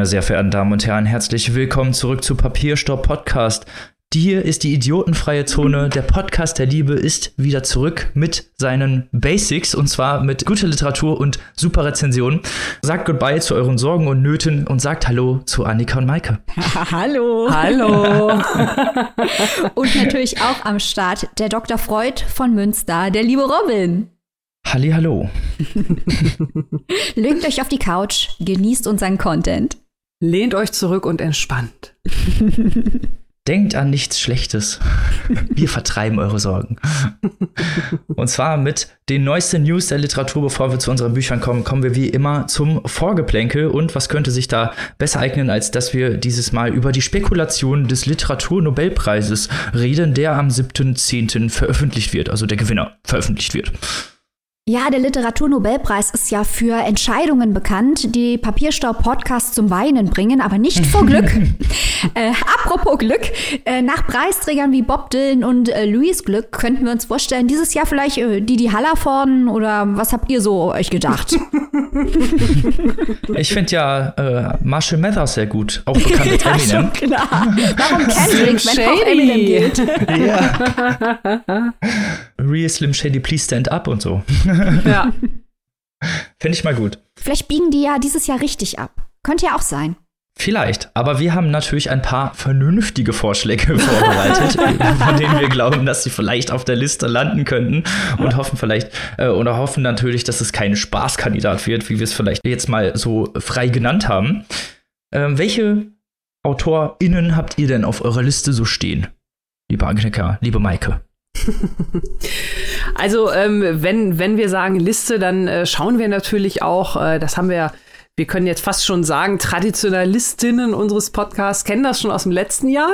Meine sehr verehrten Damen und Herren, herzlich willkommen zurück zu Papierstopp Podcast. Dir ist die idiotenfreie Zone. Der Podcast der Liebe ist wieder zurück mit seinen Basics und zwar mit guter Literatur und super Rezensionen. Sagt Goodbye zu euren Sorgen und Nöten und sagt Hallo zu Annika und Maike. Hallo. Hallo. und natürlich auch am Start der Dr. Freud von Münster, der liebe Robin. Halli, hallo. Legt euch auf die Couch, genießt unseren Content. Lehnt euch zurück und entspannt. Denkt an nichts Schlechtes. Wir vertreiben eure Sorgen. Und zwar mit den neuesten News der Literatur, bevor wir zu unseren Büchern kommen, kommen wir wie immer zum Vorgeplänkel. Und was könnte sich da besser eignen, als dass wir dieses Mal über die Spekulation des Literaturnobelpreises reden, der am 7.10. veröffentlicht wird, also der Gewinner veröffentlicht wird. Ja, der Literaturnobelpreis ist ja für Entscheidungen bekannt, die Papierstaub-Podcast zum Weinen bringen, aber nicht vor Glück. äh, apropos Glück, äh, nach Preisträgern wie Bob Dylan und äh, Louis Glück könnten wir uns vorstellen, dieses Jahr vielleicht äh, Didi Hallervorden oder was habt ihr so euch gedacht? ich finde ja äh, Marshall Mathers sehr gut, auch bekannt als ja, Eminem. Schon klar. Warum Kendrick, wenn auch Eminem gilt? ja. Real Slim Shady, please stand up und so. Ja. Finde ich mal gut. Vielleicht biegen die ja dieses Jahr richtig ab. Könnte ja auch sein. Vielleicht, aber wir haben natürlich ein paar vernünftige Vorschläge vorbereitet, von denen wir glauben, dass sie vielleicht auf der Liste landen könnten und hoffen vielleicht äh, oder hoffen natürlich, dass es kein Spaßkandidat wird, wie wir es vielleicht jetzt mal so frei genannt haben. Ähm, welche AutorInnen habt ihr denn auf eurer Liste so stehen? Liebe Agnika, liebe Maike. Also, ähm, wenn, wenn wir sagen Liste, dann äh, schauen wir natürlich auch, äh, das haben wir wir können jetzt fast schon sagen, Traditionalistinnen unseres Podcasts kennen das schon aus dem letzten Jahr.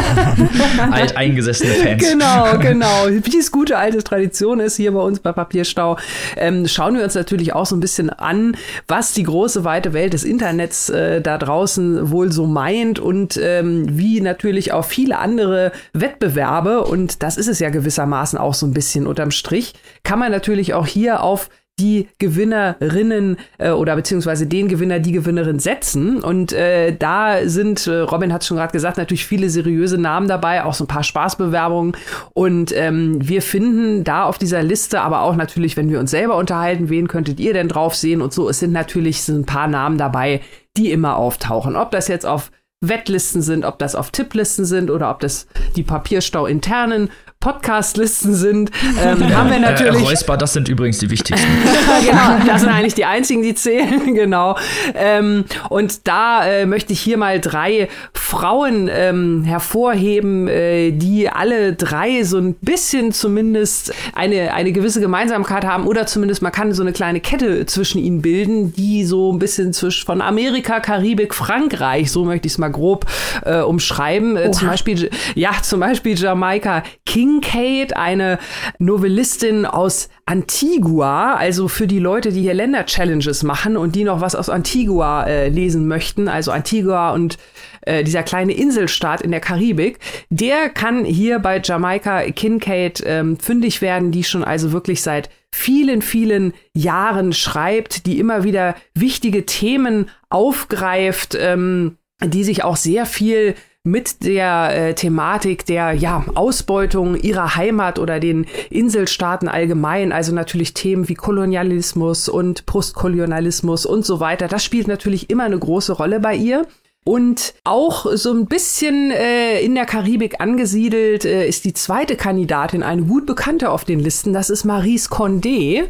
Alteingesessene Fans. Genau, genau. Wie es gute alte Tradition ist hier bei uns bei Papierstau, ähm, schauen wir uns natürlich auch so ein bisschen an, was die große weite Welt des Internets äh, da draußen wohl so meint und ähm, wie natürlich auch viele andere Wettbewerbe, und das ist es ja gewissermaßen auch so ein bisschen unterm Strich, kann man natürlich auch hier auf die Gewinnerinnen äh, oder beziehungsweise den Gewinner, die Gewinnerin setzen. Und äh, da sind, äh, Robin hat schon gerade gesagt, natürlich viele seriöse Namen dabei, auch so ein paar Spaßbewerbungen. Und ähm, wir finden da auf dieser Liste, aber auch natürlich, wenn wir uns selber unterhalten, wen könntet ihr denn drauf sehen und so, es sind natürlich so ein paar Namen dabei, die immer auftauchen. Ob das jetzt auf Wettlisten sind, ob das auf Tipplisten sind oder ob das die Papierstau-internen Podcast-Listen sind, ähm, haben wir natürlich. Äh, Räusper, das sind übrigens die wichtigsten. genau, das sind eigentlich die einzigen, die zählen, genau. Ähm, und da äh, möchte ich hier mal drei Frauen ähm, hervorheben, äh, die alle drei so ein bisschen zumindest eine, eine gewisse Gemeinsamkeit haben oder zumindest man kann so eine kleine Kette zwischen ihnen bilden, die so ein bisschen zwischen von Amerika, Karibik, Frankreich, so möchte ich es mal grob äh, umschreiben. Äh, zum Beispiel, ja, zum Beispiel Jamaika King Kincaid, eine Novellistin aus Antigua, also für die Leute, die hier Länder-Challenges machen und die noch was aus Antigua äh, lesen möchten, also Antigua und äh, dieser kleine Inselstaat in der Karibik, der kann hier bei Jamaika Kincaid ähm, fündig werden, die schon also wirklich seit vielen, vielen Jahren schreibt, die immer wieder wichtige Themen aufgreift, ähm, die sich auch sehr viel mit der äh, Thematik der ja, Ausbeutung ihrer Heimat oder den Inselstaaten allgemein, also natürlich Themen wie Kolonialismus und Postkolonialismus und so weiter. Das spielt natürlich immer eine große Rolle bei ihr. Und auch so ein bisschen äh, in der Karibik angesiedelt äh, ist die zweite Kandidatin, eine gut bekannte auf den Listen. Das ist Marise Condé,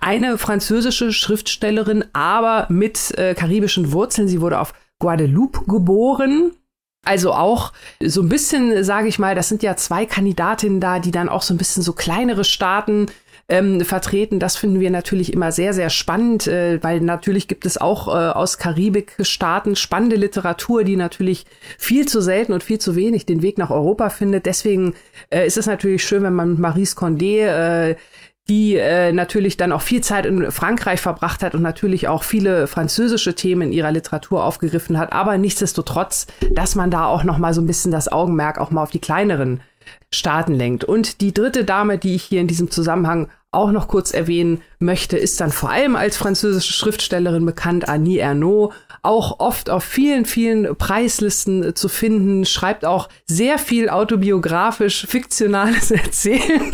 eine französische Schriftstellerin, aber mit äh, karibischen Wurzeln. Sie wurde auf Guadeloupe geboren also auch so ein bisschen, sage ich mal, das sind ja zwei Kandidatinnen da, die dann auch so ein bisschen so kleinere Staaten ähm, vertreten. Das finden wir natürlich immer sehr, sehr spannend, äh, weil natürlich gibt es auch äh, aus Karibik-Staaten spannende Literatur, die natürlich viel zu selten und viel zu wenig den Weg nach Europa findet. Deswegen äh, ist es natürlich schön, wenn man mit Maurice Condé äh, die äh, natürlich dann auch viel Zeit in Frankreich verbracht hat und natürlich auch viele französische Themen in ihrer Literatur aufgegriffen hat, aber nichtsdestotrotz, dass man da auch noch mal so ein bisschen das Augenmerk auch mal auf die kleineren Staaten lenkt. Und die dritte Dame, die ich hier in diesem Zusammenhang auch noch kurz erwähnen möchte, ist dann vor allem als französische Schriftstellerin bekannt, Annie Ernaux, auch oft auf vielen, vielen Preislisten zu finden, schreibt auch sehr viel autobiografisch fiktionales Erzählen.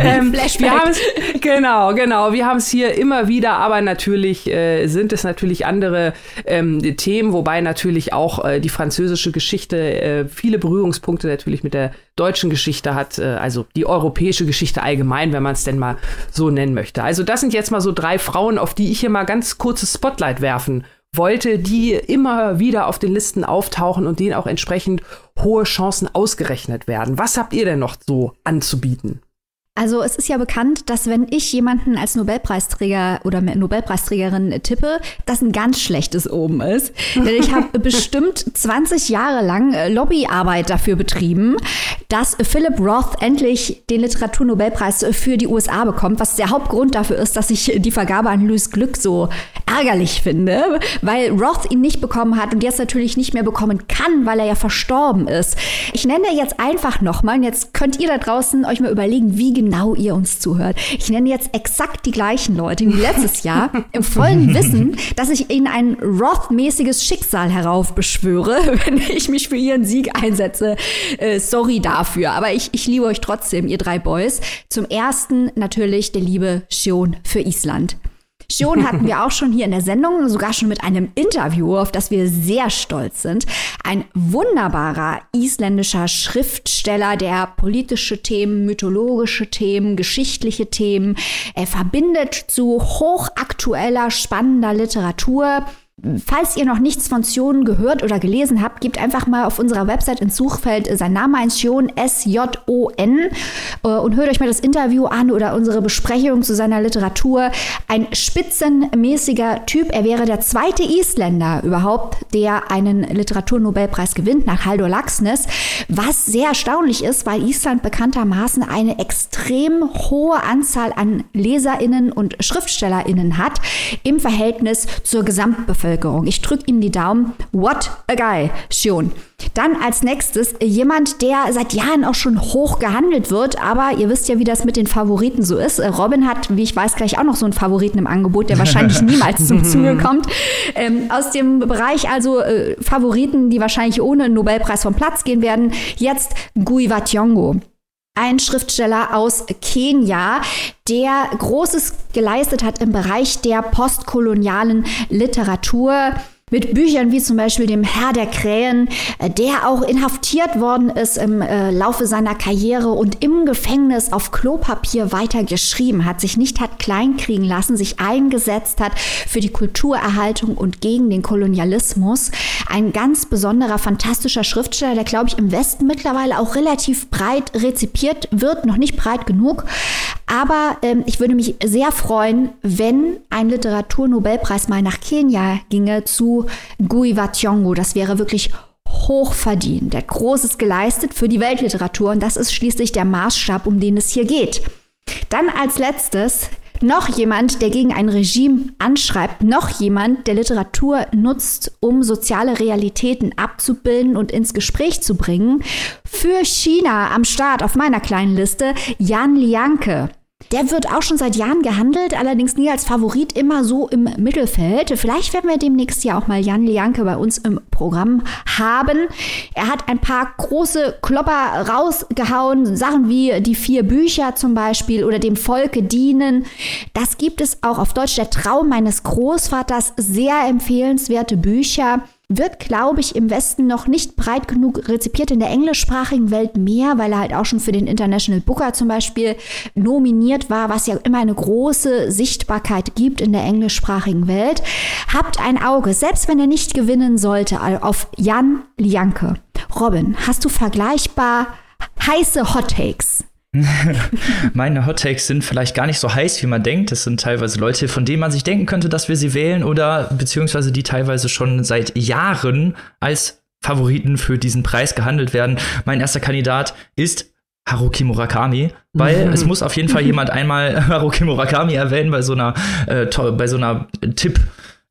ähm, wir haben's, genau, genau. Wir haben es hier immer wieder, aber natürlich äh, sind es natürlich andere ähm, Themen, wobei natürlich auch äh, die französische Geschichte äh, viele Berührungspunkte natürlich mit der deutschen Geschichte hat, äh, also die europäische Geschichte allgemein, wenn man es denn mal so nennen möchte. Also das sind jetzt mal so drei Frauen, auf die ich hier mal ganz kurzes Spotlight werfen wollte, die immer wieder auf den Listen auftauchen und denen auch entsprechend hohe Chancen ausgerechnet werden. Was habt ihr denn noch so anzubieten? Also es ist ja bekannt, dass wenn ich jemanden als Nobelpreisträger oder Nobelpreisträgerin tippe, das ein ganz schlechtes Oben ist. Denn ich habe bestimmt 20 Jahre lang äh, Lobbyarbeit dafür betrieben, dass Philip Roth endlich den Literaturnobelpreis für die USA bekommt, was der Hauptgrund dafür ist, dass ich die Vergabe an Louis Glück so ärgerlich finde, weil Roth ihn nicht bekommen hat und jetzt natürlich nicht mehr bekommen kann, weil er ja verstorben ist. Ich nenne jetzt einfach nochmal, jetzt könnt ihr da draußen euch mal überlegen, wie genau ihr uns zuhört. Ich nenne jetzt exakt die gleichen Leute wie letztes Jahr, im vollen Wissen, dass ich ihnen ein Roth-mäßiges Schicksal heraufbeschwöre, wenn ich mich für ihren Sieg einsetze. Äh, sorry dafür, aber ich, ich liebe euch trotzdem, ihr drei Boys. Zum ersten natürlich der liebe Shion für Island. Schon hatten wir auch schon hier in der Sendung, sogar schon mit einem Interview, auf das wir sehr stolz sind. Ein wunderbarer isländischer Schriftsteller, der politische Themen, mythologische Themen, geschichtliche Themen er verbindet zu hochaktueller, spannender Literatur Falls ihr noch nichts von Sion gehört oder gelesen habt, gebt einfach mal auf unserer Website ins Suchfeld sein Name ein Sion, S-J-O-N äh, und hört euch mal das Interview an oder unsere Besprechung zu seiner Literatur. Ein spitzenmäßiger Typ. Er wäre der zweite Isländer überhaupt, der einen Literaturnobelpreis gewinnt nach Haldor Laxness, was sehr erstaunlich ist, weil Island bekanntermaßen eine extrem hohe Anzahl an LeserInnen und SchriftstellerInnen hat im Verhältnis zur Gesamtbevölkerung. Bevölkerung. Ich drücke ihm die Daumen. What a guy, Shion. Dann als nächstes jemand, der seit Jahren auch schon hoch gehandelt wird, aber ihr wisst ja, wie das mit den Favoriten so ist. Robin hat, wie ich weiß, gleich auch noch so einen Favoriten im Angebot, der wahrscheinlich niemals zum Zuge kommt. Ähm, aus dem Bereich also äh, Favoriten, die wahrscheinlich ohne Nobelpreis vom Platz gehen werden, jetzt Gui Wationgo ein Schriftsteller aus Kenia, der Großes geleistet hat im Bereich der postkolonialen Literatur mit Büchern wie zum Beispiel dem Herr der Krähen, äh, der auch inhaftiert worden ist im äh, Laufe seiner Karriere und im Gefängnis auf Klopapier weiter geschrieben hat, sich nicht hat kleinkriegen lassen, sich eingesetzt hat für die Kulturerhaltung und gegen den Kolonialismus. Ein ganz besonderer, fantastischer Schriftsteller, der, glaube ich, im Westen mittlerweile auch relativ breit rezipiert wird, noch nicht breit genug. Aber ähm, ich würde mich sehr freuen, wenn ein Literaturnobelpreis mal nach Kenia ginge zu Gui Wationgo. Das wäre wirklich hochverdient. Der hat Großes geleistet für die Weltliteratur und das ist schließlich der Maßstab, um den es hier geht. Dann als letztes noch jemand, der gegen ein Regime anschreibt, noch jemand, der Literatur nutzt, um soziale Realitäten abzubilden und ins Gespräch zu bringen. Für China am Start auf meiner kleinen Liste Jan Lianke. Der wird auch schon seit Jahren gehandelt, allerdings nie als Favorit, immer so im Mittelfeld. Vielleicht werden wir demnächst ja auch mal Jan Lianke bei uns im Programm haben. Er hat ein paar große Klopper rausgehauen, Sachen wie die vier Bücher zum Beispiel oder dem Volke dienen. Das gibt es auch auf Deutsch, der Traum meines Großvaters, sehr empfehlenswerte Bücher wird, glaube ich, im Westen noch nicht breit genug rezipiert, in der englischsprachigen Welt mehr, weil er halt auch schon für den International Booker zum Beispiel nominiert war, was ja immer eine große Sichtbarkeit gibt in der englischsprachigen Welt. Habt ein Auge, selbst wenn er nicht gewinnen sollte, auf Jan Lianke. Robin, hast du vergleichbar heiße Hot Takes? Meine Hot Takes sind vielleicht gar nicht so heiß, wie man denkt. Das sind teilweise Leute, von denen man sich denken könnte, dass wir sie wählen oder beziehungsweise die teilweise schon seit Jahren als Favoriten für diesen Preis gehandelt werden. Mein erster Kandidat ist Haruki Murakami, weil es muss auf jeden Fall jemand einmal Haruki Murakami erwähnen bei so einer, äh, bei so einer Tipp-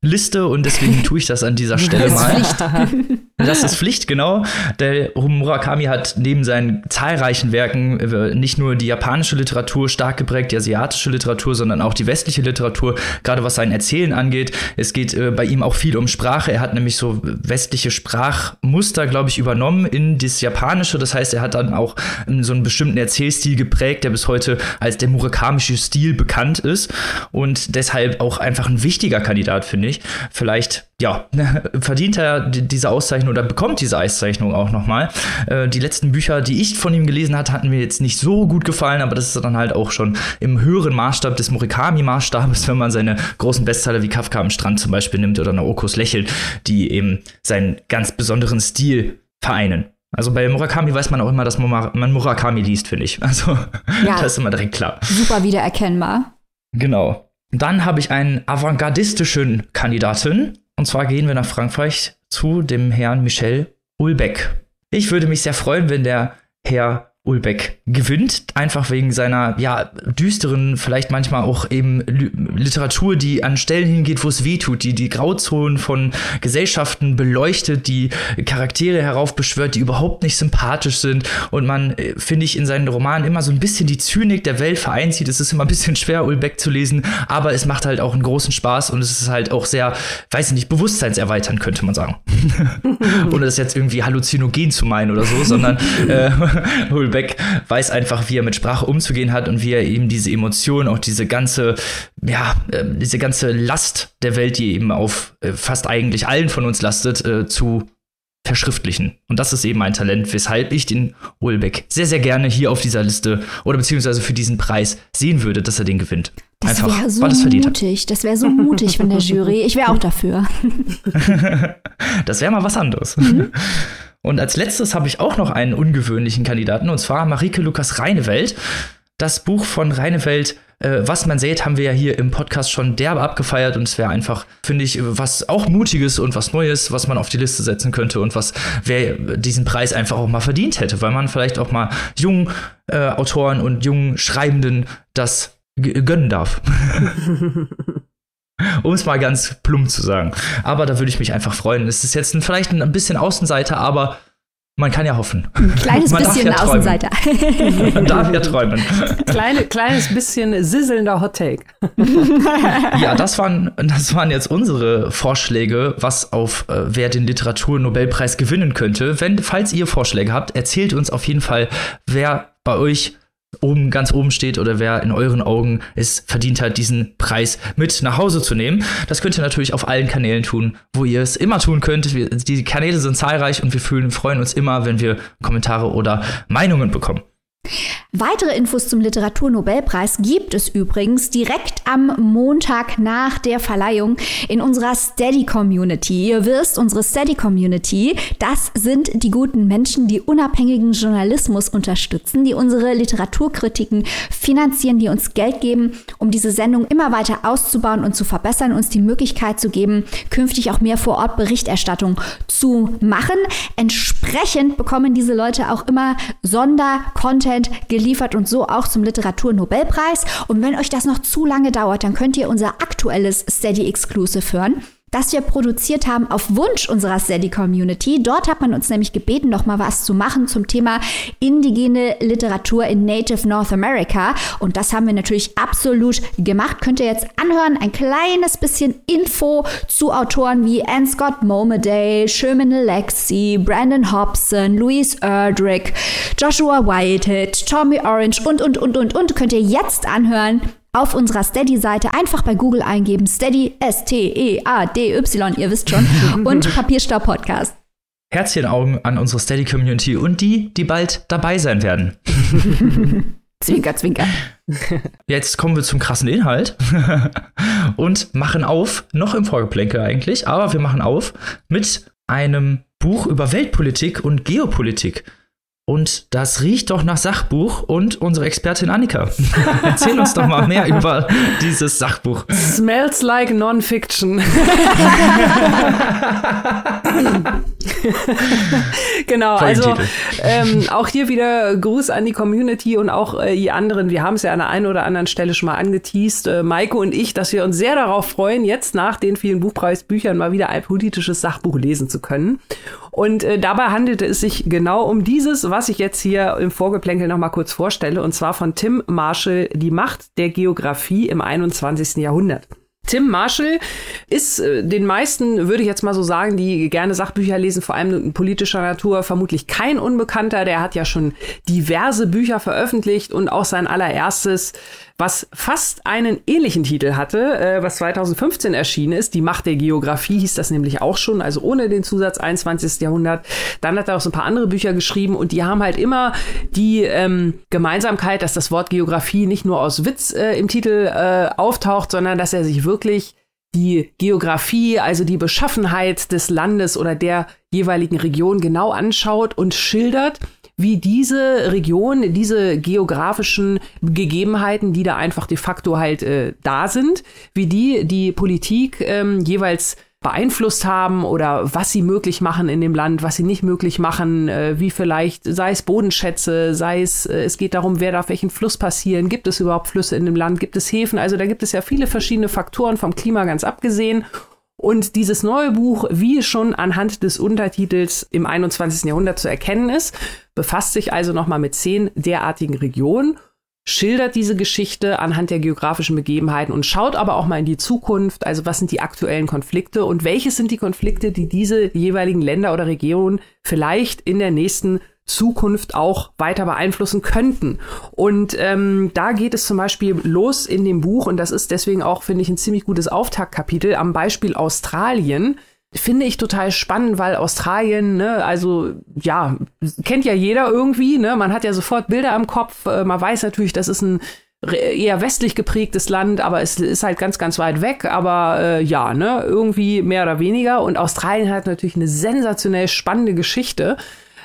Liste und deswegen tue ich das an dieser Stelle mal. Das ist Pflicht. Das ist Pflicht, genau. Der Murakami hat neben seinen zahlreichen Werken äh, nicht nur die japanische Literatur stark geprägt, die asiatische Literatur, sondern auch die westliche Literatur, gerade was sein Erzählen angeht. Es geht äh, bei ihm auch viel um Sprache. Er hat nämlich so westliche Sprachmuster, glaube ich, übernommen in das Japanische. Das heißt, er hat dann auch ähm, so einen bestimmten Erzählstil geprägt, der bis heute als der murakamische Stil bekannt ist und deshalb auch einfach ein wichtiger Kandidat, finde ich. Vielleicht, ja, verdient er diese Auszeichnung oder bekommt diese Auszeichnung auch nochmal. Äh, die letzten Bücher, die ich von ihm gelesen hatte, hatten mir jetzt nicht so gut gefallen, aber das ist dann halt auch schon im höheren Maßstab des Murakami-Maßstabes, wenn man seine großen Bestseller wie Kafka am Strand zum Beispiel nimmt oder Naokos Lächeln, die eben seinen ganz besonderen Stil vereinen. Also bei Murakami weiß man auch immer, dass man Murakami liest, finde ich. Also ja, das ist immer direkt klar. Super wiedererkennbar. Genau. Dann habe ich einen avantgardistischen Kandidaten. Und zwar gehen wir nach Frankreich zu dem Herrn Michel Ulbeck. Ich würde mich sehr freuen, wenn der Herr Ulbeck gewinnt, einfach wegen seiner ja düsteren, vielleicht manchmal auch eben Literatur, die an Stellen hingeht, wo es weh tut, die die Grauzonen von Gesellschaften beleuchtet, die Charaktere heraufbeschwört, die überhaupt nicht sympathisch sind und man äh, finde ich in seinen Romanen immer so ein bisschen die Zynik der Welt vereinzieht. Es ist immer ein bisschen schwer Ulbeck zu lesen, aber es macht halt auch einen großen Spaß und es ist halt auch sehr, weiß ich nicht, bewusstseinserweiternd könnte man sagen. Ohne das jetzt irgendwie halluzinogen zu meinen oder so, sondern äh, Ulbeck Beck weiß einfach, wie er mit Sprache umzugehen hat und wie er eben diese Emotionen, auch diese ganze, ja, äh, diese ganze Last der Welt, die eben auf äh, fast eigentlich allen von uns lastet, äh, zu verschriftlichen. Und das ist eben ein Talent, weshalb ich den Ulbeck sehr, sehr gerne hier auf dieser Liste oder beziehungsweise für diesen Preis sehen würde, dass er den gewinnt. Das wäre so mutig. Das wäre so mutig von der Jury. Ich wäre auch dafür. das wäre mal was anderes. Mhm. Und als letztes habe ich auch noch einen ungewöhnlichen Kandidaten, und zwar Marike Lukas Reinewelt. Das Buch von Reinewelt, äh, Was man sät, haben wir ja hier im Podcast schon derbe abgefeiert. Und es wäre einfach, finde ich, was auch Mutiges und was Neues, was man auf die Liste setzen könnte und was wer diesen Preis einfach auch mal verdient hätte, weil man vielleicht auch mal jungen äh, Autoren und jungen Schreibenden das gönnen darf. um es mal ganz plump zu sagen. Aber da würde ich mich einfach freuen. Es ist jetzt ein, vielleicht ein bisschen Außenseiter, aber man kann ja hoffen. Ein kleines man bisschen ja Außenseiter. man darf ja träumen. Kleine, kleines bisschen sizzelnder Hot Take. ja, das waren, das waren jetzt unsere Vorschläge, was auf äh, wer den Literaturnobelpreis gewinnen könnte. Wenn, falls ihr Vorschläge habt, erzählt uns auf jeden Fall, wer bei euch oben, ganz oben steht oder wer in euren Augen es verdient hat, diesen Preis mit nach Hause zu nehmen. Das könnt ihr natürlich auf allen Kanälen tun, wo ihr es immer tun könnt. die Kanäle sind zahlreich und wir fühlen, freuen uns immer, wenn wir Kommentare oder Meinungen bekommen. Weitere Infos zum Literaturnobelpreis gibt es übrigens direkt am Montag nach der Verleihung in unserer Steady Community. Ihr wisst, unsere Steady Community, das sind die guten Menschen, die unabhängigen Journalismus unterstützen, die unsere Literaturkritiken finanzieren, die uns Geld geben, um diese Sendung immer weiter auszubauen und zu verbessern, uns die Möglichkeit zu geben, künftig auch mehr vor Ort Berichterstattung zu machen. Entsprechend bekommen diese Leute auch immer Sondercontent geliefert und so auch zum Literaturnobelpreis. Und wenn euch das noch zu lange dauert, dann könnt ihr unser aktuelles Steady Exclusive hören das wir produziert haben auf Wunsch unserer Steady Community. Dort hat man uns nämlich gebeten, noch mal was zu machen zum Thema indigene Literatur in Native North America. Und das haben wir natürlich absolut gemacht. Könnt ihr jetzt anhören, ein kleines bisschen Info zu Autoren wie Anne Scott Momaday, Sherman Alexie, Brandon Hobson, Louise Erdrich, Joshua Whitehead, Tommy Orange und, und, und, und, und. Könnt ihr jetzt anhören auf unserer Steady-Seite einfach bei Google eingeben. Steady, S-T-E-A-D-Y, ihr wisst schon. Und Papierstau Podcast. Herzchenaugen an unsere Steady-Community und die, die bald dabei sein werden. zwinker, zwinker. Jetzt kommen wir zum krassen Inhalt und machen auf, noch im Vorgeplänkel eigentlich, aber wir machen auf mit einem Buch über Weltpolitik und Geopolitik. Und das riecht doch nach Sachbuch und unsere Expertin Annika. Erzähl uns doch mal mehr über dieses Sachbuch. Smells like Non-Fiction. genau, also ähm, auch hier wieder Gruß an die Community und auch äh, die anderen. Wir haben es ja an der einen oder anderen Stelle schon mal angeteased, äh, Maiko und ich, dass wir uns sehr darauf freuen, jetzt nach den vielen Buchpreisbüchern mal wieder ein politisches Sachbuch lesen zu können. Und äh, dabei handelte es sich genau um dieses, was ich jetzt hier im Vorgeplänkel noch mal kurz vorstelle, und zwar von Tim Marshall, Die Macht der Geografie im 21. Jahrhundert. Tim Marshall ist äh, den meisten, würde ich jetzt mal so sagen, die gerne Sachbücher lesen, vor allem politischer Natur, vermutlich kein Unbekannter. Der hat ja schon diverse Bücher veröffentlicht und auch sein allererstes was fast einen ähnlichen Titel hatte, äh, was 2015 erschienen ist. Die Macht der Geografie hieß das nämlich auch schon, also ohne den Zusatz 21. Jahrhundert. Dann hat er auch so ein paar andere Bücher geschrieben und die haben halt immer die ähm, Gemeinsamkeit, dass das Wort Geografie nicht nur aus Witz äh, im Titel äh, auftaucht, sondern dass er sich wirklich die Geografie, also die Beschaffenheit des Landes oder der jeweiligen Region genau anschaut und schildert wie diese Region, diese geografischen Gegebenheiten, die da einfach de facto halt äh, da sind, wie die die Politik ähm, jeweils beeinflusst haben oder was sie möglich machen in dem Land, was sie nicht möglich machen, äh, wie vielleicht, sei es Bodenschätze, sei es, äh, es geht darum, wer darf welchen Fluss passieren, gibt es überhaupt Flüsse in dem Land, gibt es Häfen, also da gibt es ja viele verschiedene Faktoren vom Klima ganz abgesehen und dieses neue Buch, wie schon anhand des Untertitels im 21. Jahrhundert zu erkennen ist, befasst sich also nochmal mit zehn derartigen Regionen, schildert diese Geschichte anhand der geografischen Begebenheiten und schaut aber auch mal in die Zukunft, also was sind die aktuellen Konflikte und welches sind die Konflikte, die diese jeweiligen Länder oder Regionen vielleicht in der nächsten Zukunft auch weiter beeinflussen könnten. Und ähm, da geht es zum Beispiel los in dem Buch, und das ist deswegen auch, finde ich, ein ziemlich gutes Auftaktkapitel am Beispiel Australien. Finde ich total spannend, weil Australien, ne, also ja, kennt ja jeder irgendwie, ne? Man hat ja sofort Bilder am Kopf. Äh, man weiß natürlich, das ist ein eher westlich geprägtes Land, aber es ist halt ganz, ganz weit weg. Aber äh, ja, ne, irgendwie mehr oder weniger. Und Australien hat natürlich eine sensationell spannende Geschichte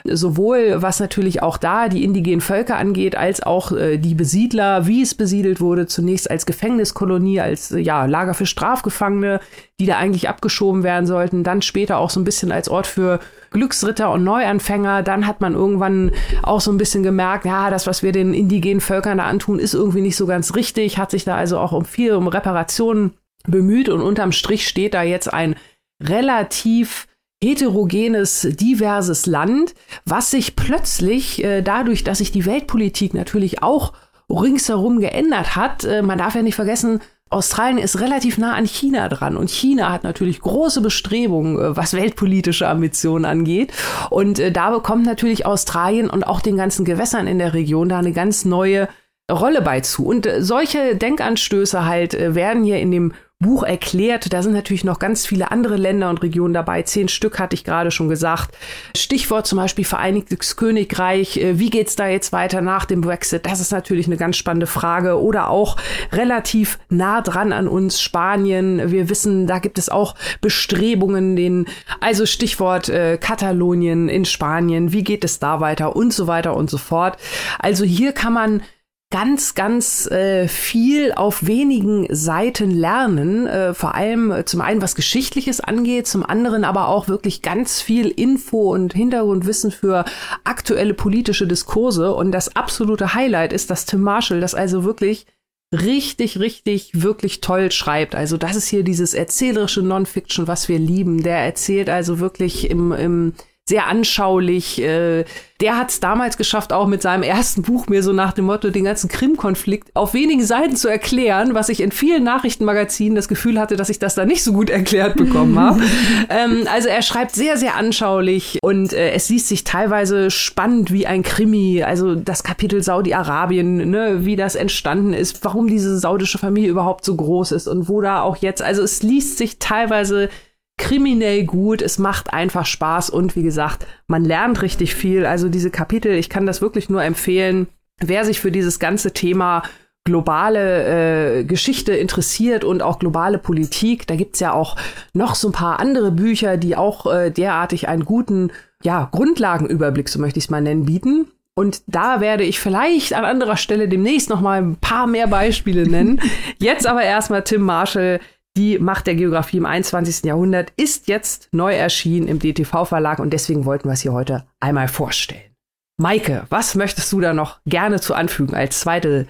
sowohl was natürlich auch da die indigenen Völker angeht, als auch äh, die Besiedler, wie es besiedelt wurde, zunächst als Gefängniskolonie, als äh, ja, Lager für Strafgefangene, die da eigentlich abgeschoben werden sollten, dann später auch so ein bisschen als Ort für Glücksritter und Neuanfänger. Dann hat man irgendwann auch so ein bisschen gemerkt, ja, das, was wir den indigenen Völkern da antun, ist irgendwie nicht so ganz richtig, hat sich da also auch um viel um Reparationen bemüht und unterm Strich steht da jetzt ein relativ heterogenes, diverses Land, was sich plötzlich äh, dadurch, dass sich die Weltpolitik natürlich auch ringsherum geändert hat, äh, man darf ja nicht vergessen, Australien ist relativ nah an China dran und China hat natürlich große Bestrebungen, äh, was weltpolitische Ambitionen angeht. Und äh, da bekommt natürlich Australien und auch den ganzen Gewässern in der Region da eine ganz neue Rolle bei zu. Und äh, solche Denkanstöße halt werden hier in dem Buch erklärt. Da sind natürlich noch ganz viele andere Länder und Regionen dabei. Zehn Stück hatte ich gerade schon gesagt. Stichwort zum Beispiel Vereinigtes Königreich. Äh, wie geht's da jetzt weiter nach dem Brexit? Das ist natürlich eine ganz spannende Frage. Oder auch relativ nah dran an uns Spanien. Wir wissen, da gibt es auch Bestrebungen, den, also Stichwort äh, Katalonien in Spanien. Wie geht es da weiter und so weiter und so fort. Also hier kann man ganz, ganz äh, viel auf wenigen Seiten lernen. Äh, vor allem äh, zum einen, was Geschichtliches angeht, zum anderen aber auch wirklich ganz viel Info und Hintergrundwissen für aktuelle politische Diskurse. Und das absolute Highlight ist, dass Tim Marshall das also wirklich richtig, richtig, wirklich toll schreibt. Also das ist hier dieses erzählerische Non-Fiction, was wir lieben. Der erzählt also wirklich im, im sehr anschaulich. Äh, der hat es damals geschafft, auch mit seinem ersten Buch mir so nach dem Motto den ganzen Krim-Konflikt auf wenigen Seiten zu erklären, was ich in vielen Nachrichtenmagazinen das Gefühl hatte, dass ich das da nicht so gut erklärt bekommen habe. ähm, also er schreibt sehr, sehr anschaulich und äh, es liest sich teilweise spannend wie ein Krimi. Also das Kapitel Saudi-Arabien, ne, wie das entstanden ist, warum diese saudische Familie überhaupt so groß ist und wo da auch jetzt. Also es liest sich teilweise kriminell gut, es macht einfach Spaß und wie gesagt, man lernt richtig viel. Also diese Kapitel, ich kann das wirklich nur empfehlen, wer sich für dieses ganze Thema globale äh, Geschichte interessiert und auch globale Politik. Da gibt's ja auch noch so ein paar andere Bücher, die auch äh, derartig einen guten ja, Grundlagenüberblick, so möchte ich es mal nennen, bieten. Und da werde ich vielleicht an anderer Stelle demnächst noch mal ein paar mehr Beispiele nennen. Jetzt aber erstmal Tim Marshall, Die Macht der Geografie im 21. Jahrhundert ist jetzt neu erschienen im DTV-Verlag und deswegen wollten wir es hier heute einmal vorstellen. Maike, was möchtest du da noch gerne zu anfügen als zweite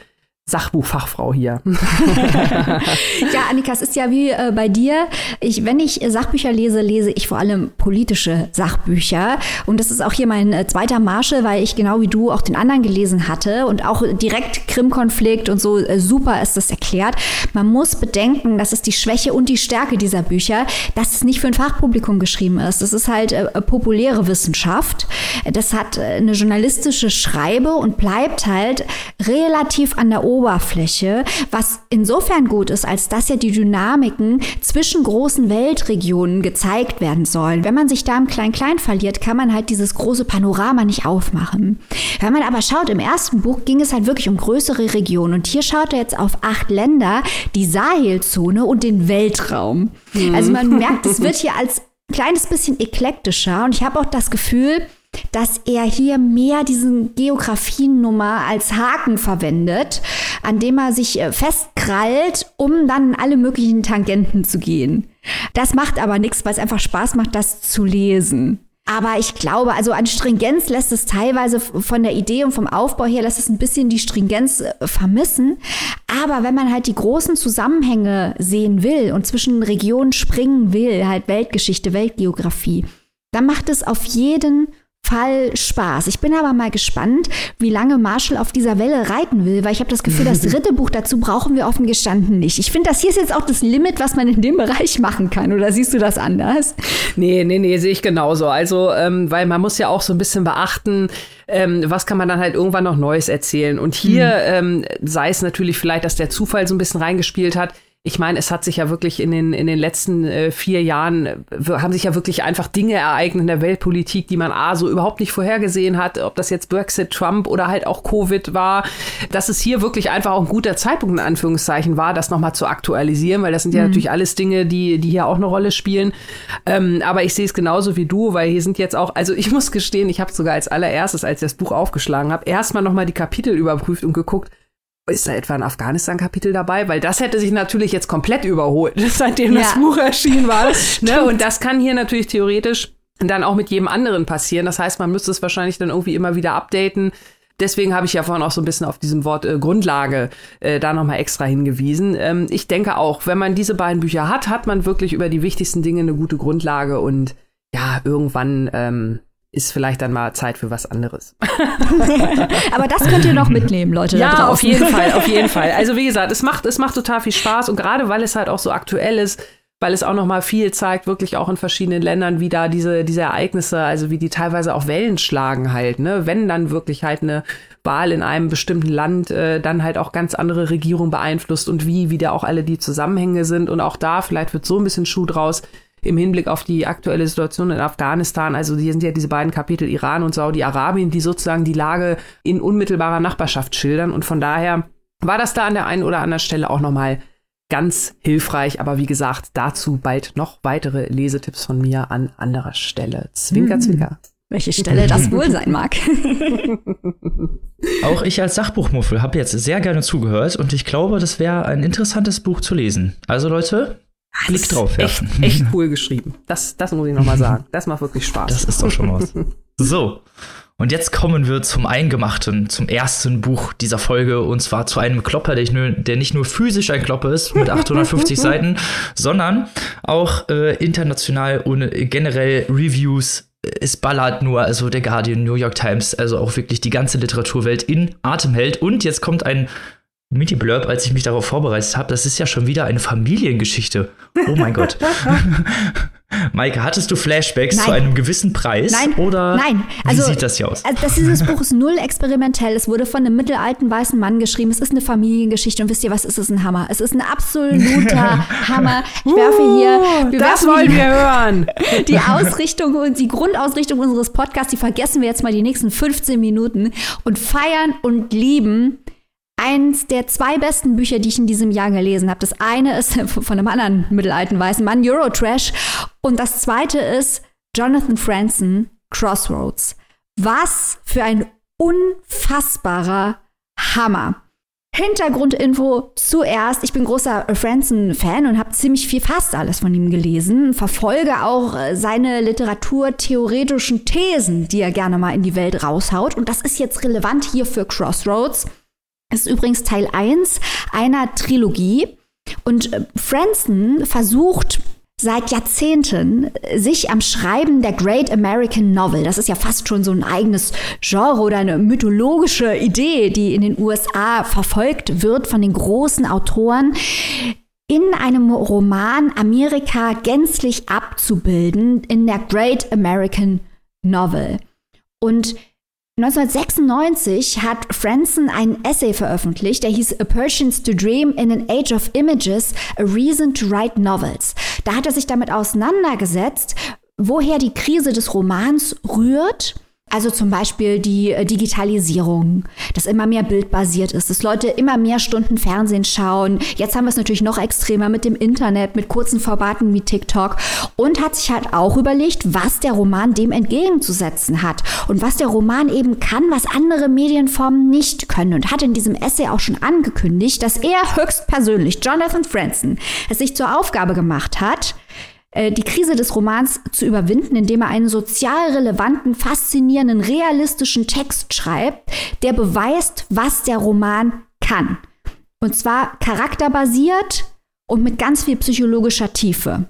Sachbuchfachfrau hier. ja, Annika, es ist ja wie äh, bei dir. Ich, wenn ich Sachbücher lese, lese ich vor allem politische Sachbücher. Und das ist auch hier mein äh, zweiter Marschall, weil ich genau wie du auch den anderen gelesen hatte und auch direkt Krim-Konflikt und so äh, super ist das erklärt. Man muss bedenken, das ist die Schwäche und die Stärke dieser Bücher, dass es nicht für ein Fachpublikum geschrieben ist. Das ist halt äh, populäre Wissenschaft. Das hat äh, eine journalistische Schreibe und bleibt halt relativ an der Oberfläche, was insofern gut ist, als dass ja die Dynamiken zwischen großen Weltregionen gezeigt werden sollen. Wenn man sich da im Klein-Klein verliert, kann man halt dieses große Panorama nicht aufmachen. Wenn man aber schaut, im ersten Buch ging es halt wirklich um größere Regionen und hier schaut er jetzt auf acht Länder, die Sahelzone und den Weltraum. Mhm. Also man merkt, es wird hier als kleines bisschen eklektischer und ich habe auch das Gefühl, dass er hier mehr diesen Geografiennummer als Haken verwendet, an dem er sich äh, festkrallt, um dann alle möglichen Tangenten zu gehen. Das macht aber nichts, weil es einfach Spaß macht, das zu lesen. Aber ich glaube, also an Stringenz lässt es teilweise von der Idee und vom Aufbau her lässt es ein bisschen die Stringenz äh, vermissen. Aber wenn man halt die großen Zusammenhänge sehen will und zwischen Regionen springen will, halt Weltgeschichte, Weltgeografie, dann macht es auf jeden Fall Spaß. Ich bin aber mal gespannt, wie lange Marshall auf dieser Welle reiten will, weil ich habe das Gefühl, das dritte Buch dazu brauchen wir offen gestanden nicht. Ich finde, das hier ist jetzt auch das Limit, was man in dem Bereich machen kann. Oder siehst du das anders? Nee, nee, nee, sehe ich genauso. Also, ähm, weil man muss ja auch so ein bisschen beachten, ähm, was kann man dann halt irgendwann noch Neues erzählen. Und hier mhm. ähm, sei es natürlich vielleicht, dass der Zufall so ein bisschen reingespielt hat ich meine, es hat sich ja wirklich in den, in den letzten äh, vier Jahren, äh, haben sich ja wirklich einfach Dinge ereignet in der Weltpolitik, die man A, so überhaupt nicht vorhergesehen hat, ob das jetzt Brexit, Trump oder halt auch Covid war, dass es hier wirklich einfach auch ein guter Zeitpunkt in Anführungszeichen war, das nochmal zu aktualisieren, weil das sind ja mhm. natürlich alles Dinge, die, die hier auch eine Rolle spielen. Ähm, aber ich sehe es genauso wie du, weil hier sind jetzt auch, also ich muss gestehen, ich habe sogar als allererstes, als ich das Buch aufgeschlagen habe, erstmal nochmal die Kapitel überprüft und geguckt, ist da etwa ein Afghanistan-Kapitel dabei? Weil das hätte sich natürlich jetzt komplett überholt, seitdem ja. das Buch erschienen war. Das ne? Und das kann hier natürlich theoretisch dann auch mit jedem anderen passieren. Das heißt, man müsste es wahrscheinlich dann irgendwie immer wieder updaten. Deswegen habe ich ja vorhin auch so ein bisschen auf diesem Wort äh, Grundlage äh, da nochmal extra hingewiesen. Ähm, ich denke auch, wenn man diese beiden Bücher hat, hat man wirklich über die wichtigsten Dinge eine gute Grundlage und ja, irgendwann ähm, ist vielleicht dann mal Zeit für was anderes. Aber das könnt ihr noch mitnehmen, Leute. Ja, auf jeden Fall, auf jeden Fall. Also wie gesagt, es macht, es macht total viel Spaß und gerade weil es halt auch so aktuell ist, weil es auch noch mal viel zeigt, wirklich auch in verschiedenen Ländern, wie da diese, diese Ereignisse, also wie die teilweise auch Wellen schlagen halt, ne? Wenn dann wirklich halt eine Wahl in einem bestimmten Land äh, dann halt auch ganz andere Regierung beeinflusst und wie, wie da auch alle die Zusammenhänge sind und auch da vielleicht wird so ein bisschen Schuh draus, im Hinblick auf die aktuelle Situation in Afghanistan. Also hier sind ja diese beiden Kapitel Iran und Saudi-Arabien, die sozusagen die Lage in unmittelbarer Nachbarschaft schildern. Und von daher war das da an der einen oder anderen Stelle auch nochmal ganz hilfreich. Aber wie gesagt, dazu bald noch weitere Lesetipps von mir an anderer Stelle. Zwinker, hm. zwinker. Welche Stelle das wohl sein mag. Auch ich als Sachbuchmuffel habe jetzt sehr gerne zugehört und ich glaube, das wäre ein interessantes Buch zu lesen. Also Leute, Blick drauf werfen. Echt, echt cool geschrieben. Das, das muss ich nochmal sagen. Das macht wirklich Spaß. Das ist doch schon was. So. Und jetzt kommen wir zum Eingemachten, zum ersten Buch dieser Folge, und zwar zu einem Klopper, der, nur, der nicht nur physisch ein Klopper ist mit 850 Seiten, sondern auch äh, international und generell Reviews. Es ballert nur, also der Guardian, New York Times, also auch wirklich die ganze Literaturwelt in Atem hält. Und jetzt kommt ein Mini-Blurb, als ich mich darauf vorbereitet habe, das ist ja schon wieder eine Familiengeschichte. Oh mein Gott. Maike, hattest du Flashbacks nein. zu einem gewissen Preis? Nein. Oder nein. Also, wie sieht das hier aus? Also das dieses Buch ist null experimentell. Es wurde von einem mittelalten weißen Mann geschrieben. Es ist eine Familiengeschichte. Und wisst ihr was? Es ist ein Hammer. Es ist ein absoluter Hammer. Ich werfe hier. Wir das wollen wir hören. Die Ausrichtung und die Grundausrichtung unseres Podcasts, die vergessen wir jetzt mal die nächsten 15 Minuten und feiern und lieben eins der zwei besten Bücher, die ich in diesem Jahr gelesen habe. Das eine ist von einem anderen mittelalten weißen Mann, Eurotrash. Und das zweite ist Jonathan Franzen, Crossroads. Was für ein unfassbarer Hammer. Hintergrundinfo zuerst. Ich bin großer Franson-Fan und habe ziemlich viel, fast alles von ihm gelesen. Verfolge auch äh, seine literaturtheoretischen Thesen, die er gerne mal in die Welt raushaut. Und das ist jetzt relevant hier für Crossroads. Ist übrigens Teil 1 einer Trilogie. Und äh, Franson versucht seit Jahrzehnten sich am Schreiben der Great American Novel, das ist ja fast schon so ein eigenes Genre oder eine mythologische Idee, die in den USA verfolgt wird von den großen Autoren, in einem Roman Amerika gänzlich abzubilden in der Great American Novel. Und 1996 hat Franson ein Essay veröffentlicht, der hieß A Persians to Dream in an Age of Images, A Reason to Write Novels. Da hat er sich damit auseinandergesetzt, woher die Krise des Romans rührt also zum Beispiel die äh, Digitalisierung, dass immer mehr bildbasiert ist, dass Leute immer mehr Stunden Fernsehen schauen. Jetzt haben wir es natürlich noch extremer mit dem Internet, mit kurzen Formaten wie TikTok und hat sich halt auch überlegt, was der Roman dem entgegenzusetzen hat und was der Roman eben kann, was andere Medienformen nicht können und hat in diesem Essay auch schon angekündigt, dass er höchstpersönlich, Jonathan Franzen, es sich zur Aufgabe gemacht hat, die Krise des Romans zu überwinden, indem er einen sozial relevanten, faszinierenden, realistischen Text schreibt, der beweist, was der Roman kann. Und zwar charakterbasiert und mit ganz viel psychologischer Tiefe.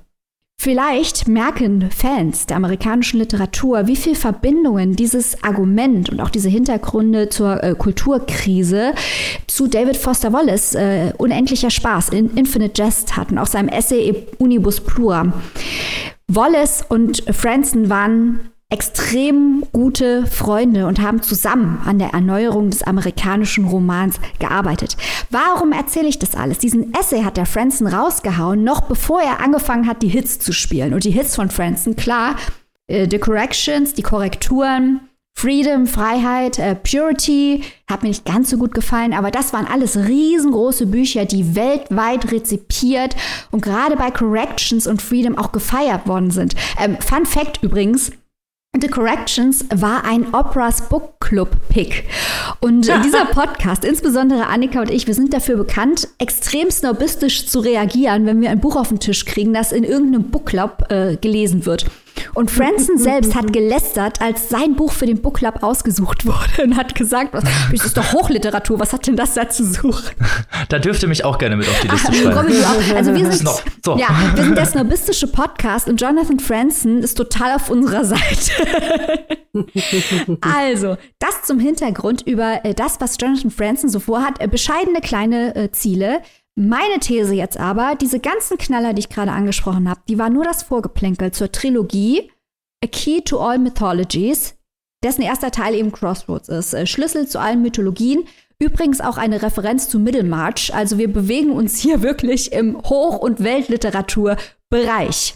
Vielleicht merken Fans der amerikanischen Literatur, wie viel Verbindungen dieses Argument und auch diese Hintergründe zur äh, Kulturkrise zu David Foster Wallace äh, unendlicher Spaß in Infinite Jest hatten, auch seinem Essay Unibus Plura. Wallace und Franson waren extrem gute Freunde und haben zusammen an der Erneuerung des amerikanischen Romans gearbeitet. Warum erzähle ich das alles? Diesen Essay hat der Franson rausgehauen, noch bevor er angefangen hat, die Hits zu spielen. Und die Hits von Franson, klar, äh, The Corrections, die Korrekturen, Freedom, Freiheit, äh, Purity, hat mir nicht ganz so gut gefallen, aber das waren alles riesengroße Bücher, die weltweit rezipiert und gerade bei Corrections und Freedom auch gefeiert worden sind. Ähm, Fun Fact übrigens, The Corrections war ein Operas Book Club Pick. Und dieser Podcast, insbesondere Annika und ich, wir sind dafür bekannt, extrem snobistisch zu reagieren, wenn wir ein Buch auf den Tisch kriegen, das in irgendeinem Book Club äh, gelesen wird. Und Franson selbst hat gelästert, als sein Buch für den Book Club ausgesucht wurde und hat gesagt, das ist doch Hochliteratur, was hat denn das da zu suchen? Da dürfte mich auch gerne mit auf die Liste schreiben. Also wir sind, so. ja, wir sind der snobistische Podcast und Jonathan Franson ist total auf unserer Seite. also, das zum Hintergrund über äh, das, was Jonathan Franson so vorhat. Äh, bescheidene kleine äh, Ziele, meine These jetzt aber, diese ganzen Knaller, die ich gerade angesprochen habe, die war nur das Vorgeplänkel zur Trilogie A Key to All Mythologies, dessen erster Teil eben Crossroads ist. Äh, Schlüssel zu allen Mythologien. Übrigens auch eine Referenz zu Middlemarch. Also wir bewegen uns hier wirklich im Hoch- und Weltliteraturbereich.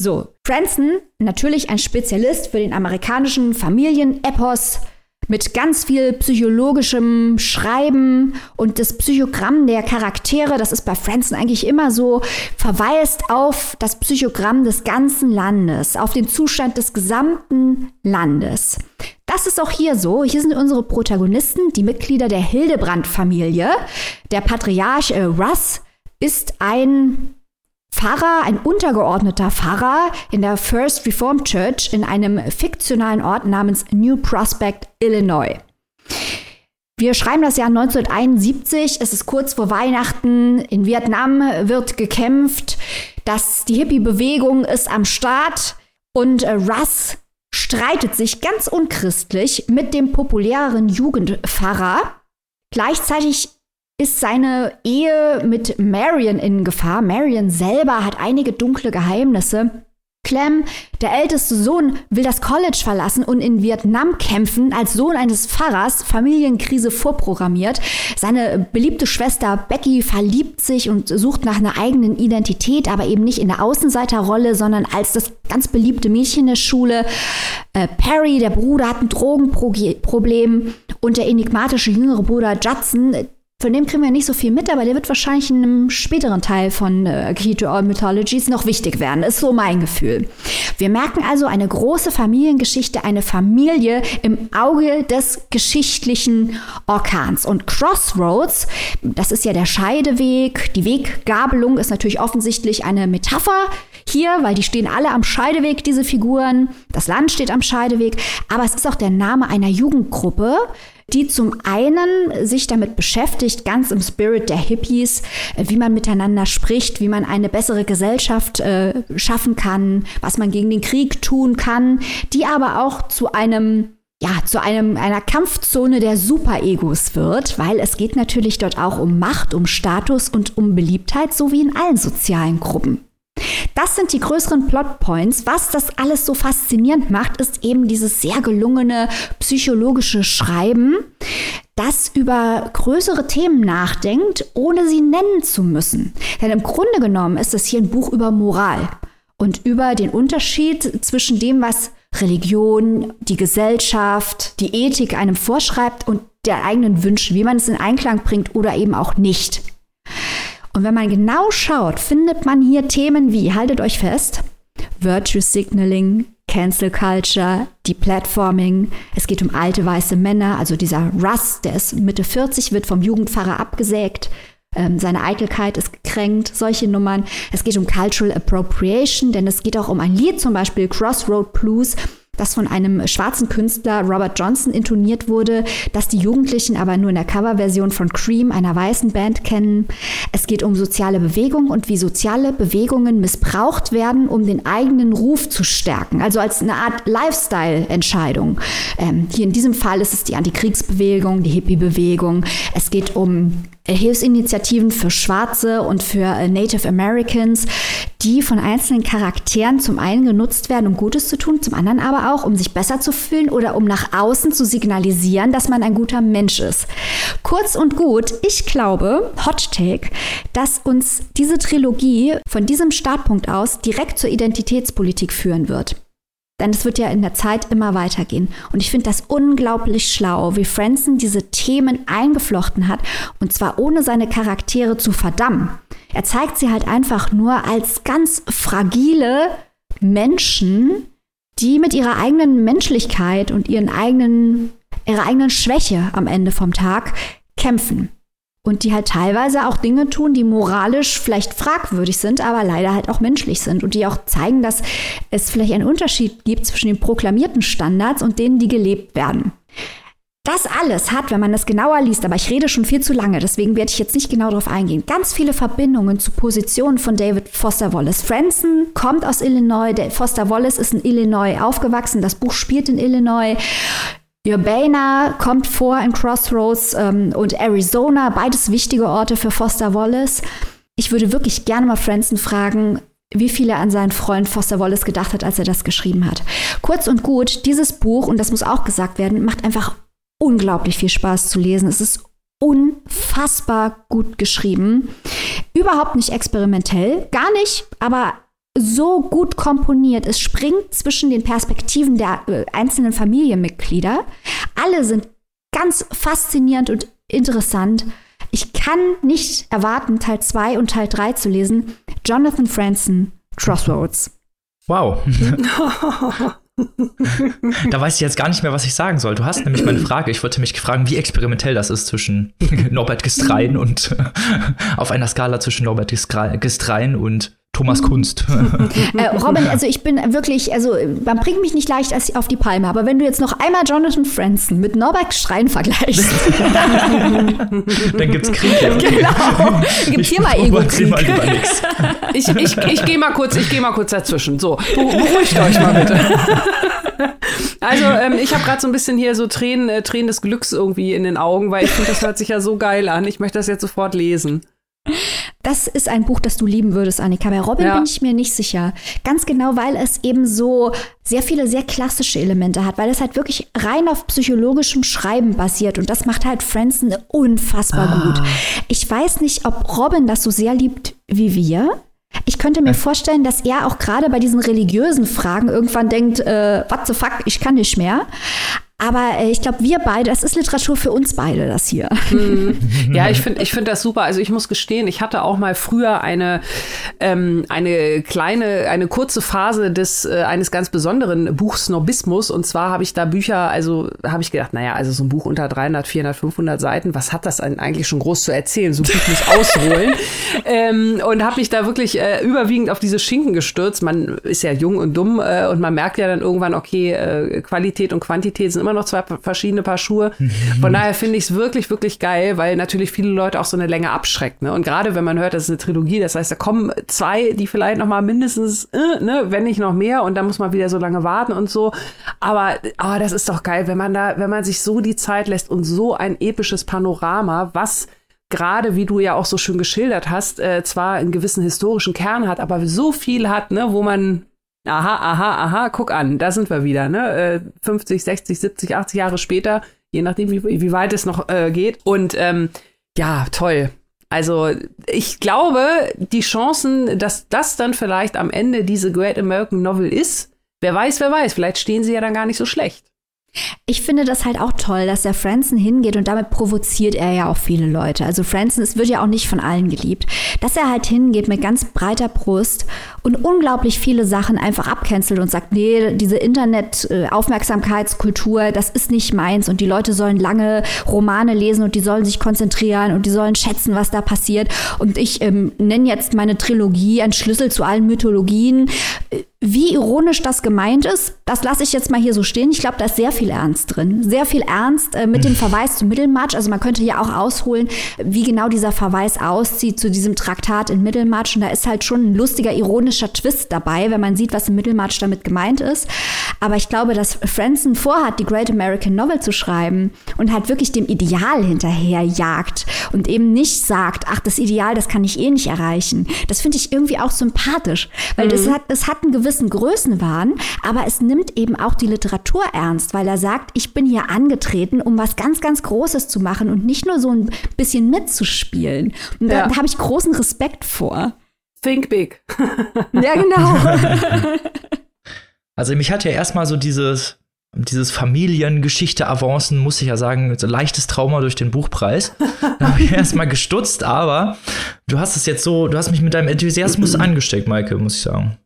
So, Franson, natürlich ein Spezialist für den amerikanischen Familienepos, mit ganz viel psychologischem Schreiben und das Psychogramm der Charaktere, das ist bei Franzen eigentlich immer so, verweist auf das Psychogramm des ganzen Landes, auf den Zustand des gesamten Landes. Das ist auch hier so. Hier sind unsere Protagonisten, die Mitglieder der Hildebrand-Familie. Der Patriarch äh, Russ ist ein Pfarrer, ein untergeordneter Pfarrer in der First Reformed Church in einem fiktionalen Ort namens New Prospect, Illinois. Wir schreiben das Jahr 1971, es ist kurz vor Weihnachten, in Vietnam wird gekämpft, dass die Hippie-Bewegung ist am Start und äh, Russ streitet sich ganz unchristlich mit dem populäreren Jugendpfarrer. Gleichzeitig ist seine Ehe mit Marion in Gefahr. Marion selber hat einige dunkle Geheimnisse. Clem, der älteste Sohn, will das College verlassen und in Vietnam kämpfen, als Sohn eines Pfarrers, Familienkrise vorprogrammiert. Seine beliebte Schwester Becky verliebt sich und sucht nach einer eigenen Identität, aber eben nicht in der Außenseiterrolle, sondern als das ganz beliebte Mädchen der Schule. Äh, Perry, der Bruder, hat ein Drogenproblem und der enigmatische jüngere Bruder Judson, von dem kriegen wir nicht so viel mit, aber der wird wahrscheinlich in einem späteren Teil von äh, Key to All Mythologies noch wichtig werden. Ist so mein Gefühl. Wir merken also eine große Familiengeschichte, eine Familie im Auge des geschichtlichen Orkans. Und Crossroads, das ist ja der Scheideweg. Die Weggabelung ist natürlich offensichtlich eine Metapher hier, weil die stehen alle am Scheideweg, diese Figuren. Das Land steht am Scheideweg. Aber es ist auch der Name einer Jugendgruppe, die zum einen sich damit beschäftigt, ganz im Spirit der Hippies, wie man miteinander spricht, wie man eine bessere Gesellschaft äh, schaffen kann, was man gegen den Krieg tun kann, die aber auch zu einem ja, zu einem, einer Kampfzone der Superegos wird, weil es geht natürlich dort auch um Macht, um Status und um Beliebtheit, so wie in allen sozialen Gruppen. Das sind die größeren Plotpoints. Was das alles so faszinierend macht, ist eben dieses sehr gelungene psychologische Schreiben, das über größere Themen nachdenkt, ohne sie nennen zu müssen. Denn im Grunde genommen ist es hier ein Buch über Moral und über den Unterschied zwischen dem, was Religion, die Gesellschaft, die Ethik einem vorschreibt und der eigenen Wünschen, wie man es in Einklang bringt oder eben auch nicht. Und wenn man genau schaut, findet man hier Themen wie, haltet euch fest, Virtue Signaling, Cancel Culture, Deplatforming. Es geht um alte weiße Männer, also dieser Russ, der ist Mitte 40, wird vom Jugendpfarrer abgesägt. Ähm, seine Eitelkeit ist gekränkt, solche Nummern. Es geht um Cultural Appropriation, denn es geht auch um ein Lied, zum Beispiel Crossroad Blues, das von einem schwarzen Künstler Robert Johnson intoniert wurde, das die Jugendlichen aber nur in der Coverversion von Cream, einer weißen Band, kennen. Es geht um soziale Bewegung und wie soziale Bewegungen missbraucht werden, um den eigenen Ruf zu stärken. Also als eine Art Lifestyle-Entscheidung. Ähm, hier in diesem Fall ist es die Antikriegsbewegung, die Hippie-Bewegung. Es geht um Hilfsinitiativen für Schwarze und für äh, Native Americans, die von einzelnen Charakteren zum einen genutzt werden, um Gutes zu tun, zum anderen aber auch, um sich besser zu fühlen oder um nach außen zu signalisieren, dass man ein guter Mensch ist. Kurz und gut, ich glaube, Hot Take, dass uns diese Trilogie von diesem Startpunkt aus direkt zur Identitätspolitik führen wird. Denn es wird ja in der Zeit immer weitergehen. Und ich finde das unglaublich schlau, wie Franson diese Themen eingeflochten hat. Und zwar ohne seine Charaktere zu verdammen. Er zeigt sie halt einfach nur als ganz fragile Menschen, die mit ihrer eigenen Menschlichkeit und ihren eigenen, ihrer eigenen Schwäche am Ende vom Tag kämpfen und die halt teilweise auch Dinge tun, die moralisch vielleicht fragwürdig sind, aber leider halt auch menschlich sind und die auch zeigen, dass es vielleicht einen Unterschied gibt zwischen den proklamierten Standards und denen, die gelebt werden. Das alles hat, wenn man es genauer liest, aber ich rede schon viel zu lange, deswegen werde ich jetzt nicht genau darauf eingehen, ganz viele Verbindungen zu Positionen von David Foster Wallace. Franson kommt aus Illinois, Foster Wallace ist in Illinois aufgewachsen, das Buch spielt in Illinois. Urbana kommt vor in Crossroads ähm, und Arizona, beides wichtige Orte für Foster Wallace. Ich würde wirklich gerne mal Franson fragen, wie viel er an seinen Freund Foster Wallace gedacht hat, als er das geschrieben hat. Kurz und gut, dieses Buch, und das muss auch gesagt werden, macht einfach unglaublich viel Spaß zu lesen. Es ist unfassbar gut geschrieben. Überhaupt nicht experimentell, gar nicht, aber so gut komponiert. Es springt zwischen den Perspektiven der äh, einzelnen Familienmitglieder. Alle sind ganz faszinierend und interessant. Ich kann nicht erwarten, Teil 2 und Teil 3 zu lesen. Jonathan Franzen, Crossroads. Wow. da weiß ich jetzt gar nicht mehr, was ich sagen soll. Du hast nämlich meine Frage. Ich wollte mich fragen, wie experimentell das ist zwischen Norbert Gestrein und auf einer Skala zwischen Norbert Gestrein und Thomas Kunst. äh, Robin, also ich bin wirklich, also man bringt mich nicht leicht auf die Palme, aber wenn du jetzt noch einmal Jonathan Franzen mit Norbert Strein vergleichst, dann gibt's Krieg. Ja. Genau. Gibt hier mal Ego-Krieg. Ich, ich, ich gehe mal kurz, ich gehe mal kurz dazwischen. So, beruhigt euch mal bitte. Also ähm, ich habe gerade so ein bisschen hier so Tränen, äh, Tränen des Glücks irgendwie in den Augen, weil ich finde, das hört sich ja so geil an. Ich möchte das jetzt sofort lesen. Das ist ein Buch, das du lieben würdest, Annika. Bei Robin ja. bin ich mir nicht sicher. Ganz genau, weil es eben so sehr viele sehr klassische Elemente hat, weil es halt wirklich rein auf psychologischem Schreiben basiert und das macht halt Franson unfassbar ah. gut. Ich weiß nicht, ob Robin das so sehr liebt wie wir. Ich könnte mir vorstellen, dass er auch gerade bei diesen religiösen Fragen irgendwann denkt, äh, what the fuck, ich kann nicht mehr. Aber äh, ich glaube, wir beide, das ist Literatur für uns beide, das hier. Mhm. Ja, ich finde ich find das super. Also ich muss gestehen, ich hatte auch mal früher eine, ähm, eine kleine, eine kurze Phase des äh, eines ganz besonderen Buchsnobismus. Und zwar habe ich da Bücher, also habe ich gedacht, naja, also so ein Buch unter 300, 400, 500 Seiten, was hat das eigentlich schon groß zu erzählen? So Buch muss ausholen. ähm, und habe mich da wirklich äh, überwiegend auf diese Schinken gestürzt. Man ist ja jung und dumm äh, und man merkt ja dann irgendwann, okay, äh, Qualität und Quantität sind immer noch zwei verschiedene Paar Schuhe. Von daher finde ich es wirklich, wirklich geil, weil natürlich viele Leute auch so eine Länge abschreckt. Ne? Und gerade wenn man hört, das ist eine Trilogie, das heißt, da kommen zwei, die vielleicht noch mal mindestens, äh, ne, wenn nicht noch mehr, und dann muss man wieder so lange warten und so. Aber, aber ah, das ist doch geil, wenn man da, wenn man sich so die Zeit lässt und so ein episches Panorama, was gerade wie du ja auch so schön geschildert hast, äh, zwar einen gewissen historischen Kern hat, aber so viel hat, ne, wo man aha, aha, aha, guck an, da sind wir wieder, ne? 50, 60, 70, 80 Jahre später, je nachdem, wie, wie weit es noch äh, geht. Und ähm, ja, toll. Also ich glaube, die Chancen, dass das dann vielleicht am Ende diese Great American Novel ist, wer weiß, wer weiß, vielleicht stehen sie ja dann gar nicht so schlecht. Ich finde das halt auch toll, dass der Franson hingeht und damit provoziert er ja auch viele Leute. Also Franson, es wird ja auch nicht von allen geliebt. Dass er halt hingeht mit ganz breiter Brust und unglaublich viele Sachen einfach abcancelt und sagt, nee, diese Internet-Aufmerksamkeitskultur, das ist nicht meins und die Leute sollen lange Romane lesen und die sollen sich konzentrieren und die sollen schätzen, was da passiert. Und ich ähm, nenne jetzt meine Trilogie ein Schlüssel zu allen Mythologien. Wie ironisch das gemeint ist, das lasse ich jetzt mal hier so stehen. Ich glaube, da ist sehr viel Ernst drin. Sehr viel Ernst äh, mit dem Verweis zu Mittelmatch. Also man könnte ja auch ausholen, wie genau dieser Verweis aussieht zu diesem Traktat in Mittelmatch. Und da ist halt schon ein lustiger, ironischer Twist dabei, wenn man sieht, was im Mittelmatch damit gemeint ist. Aber ich glaube, dass Franson vorhat, die Great American Novel zu schreiben und halt wirklich dem Ideal hinterherjagt und eben nicht sagt, ach, das Ideal, das kann ich eh nicht erreichen. Das finde ich irgendwie auch sympathisch, weil mhm. das hat, das hat einen gewissen gewissen Größenwahn, aber es nimmt eben auch die Literatur ernst, weil er sagt, ich bin hier angetreten, um was ganz, ganz Großes zu machen und nicht nur so ein bisschen mitzuspielen. Und ja. da, da habe ich großen Respekt vor. Think big. ja, genau. Also mich hat ja erstmal so dieses dieses Familiengeschichte-Avancen, muss ich ja sagen, so leichtes Trauma durch den Buchpreis. Da habe ich erstmal gestutzt, aber du hast es jetzt so, du hast mich mit deinem Enthusiasmus angesteckt, Maike, muss ich sagen.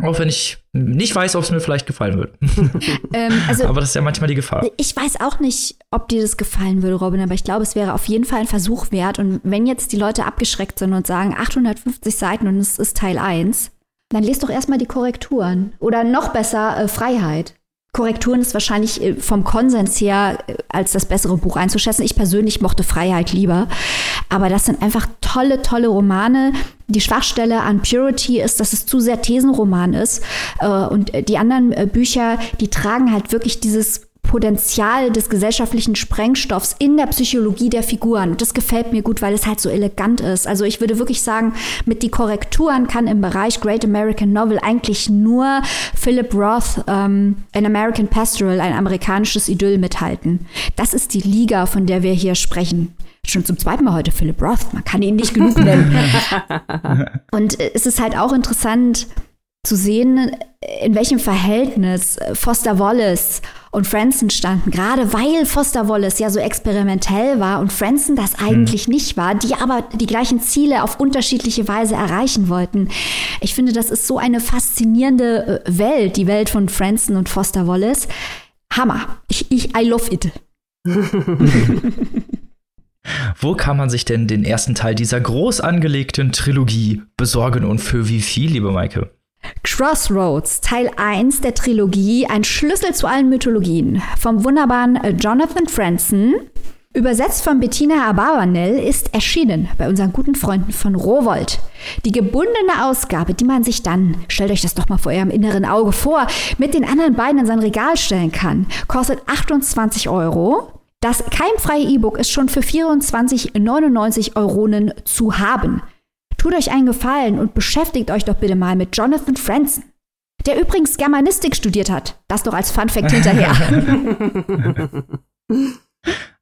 Auch wenn ich nicht weiß, ob es mir vielleicht gefallen wird. Ähm, also, aber das ist ja manchmal die Gefahr. Ich weiß auch nicht, ob dir das gefallen würde, Robin, aber ich glaube, es wäre auf jeden Fall ein Versuch wert. Und wenn jetzt die Leute abgeschreckt sind und sagen 850 Seiten und es ist Teil 1, dann lest doch erstmal die Korrekturen. Oder noch besser, äh, Freiheit. Korrekturen ist wahrscheinlich äh, vom Konsens her äh, als das bessere Buch einzuschätzen. Ich persönlich mochte Freiheit lieber. Aber das sind einfach tolle, tolle Romane. Die Schwachstelle an Purity ist, dass es zu sehr Thesenroman ist. Äh, und die anderen Bücher, die tragen halt wirklich dieses Potenzial des gesellschaftlichen Sprengstoffs in der Psychologie der Figuren. Das gefällt mir gut, weil es halt so elegant ist. Also ich würde wirklich sagen, mit die Korrekturen kann im Bereich Great American Novel eigentlich nur Philip Roth, ähm, An American Pastoral, ein amerikanisches Idyll mithalten. Das ist die Liga, von der wir hier sprechen. Schon zum zweiten Mal heute Philip Roth. Man kann ihn nicht genug nennen. Und es ist halt auch interessant zu sehen, in welchem Verhältnis Foster Wallace und Franson standen, gerade weil Foster Wallace ja so experimentell war und Franson das eigentlich mhm. nicht war, die aber die gleichen Ziele auf unterschiedliche Weise erreichen wollten. Ich finde, das ist so eine faszinierende äh, Welt, die Welt von Franson und Foster Wallace. Hammer. Ich, ich I love it. Wo kann man sich denn den ersten Teil dieser groß angelegten Trilogie besorgen und für wie viel, liebe Maike? Crossroads, Teil 1 der Trilogie, ein Schlüssel zu allen Mythologien, vom wunderbaren Jonathan Franzen, übersetzt von Bettina Abarbanel, ist erschienen bei unseren guten Freunden von Rowold. Die gebundene Ausgabe, die man sich dann, stellt euch das doch mal vor eurem inneren Auge vor, mit den anderen beiden in sein Regal stellen kann, kostet 28 Euro. Das keimfreie E-Book ist schon für 24,99 Euronen zu haben. Tut euch einen Gefallen und beschäftigt euch doch bitte mal mit Jonathan Franzen, der übrigens Germanistik studiert hat. Das doch als Fun Fact hinterher.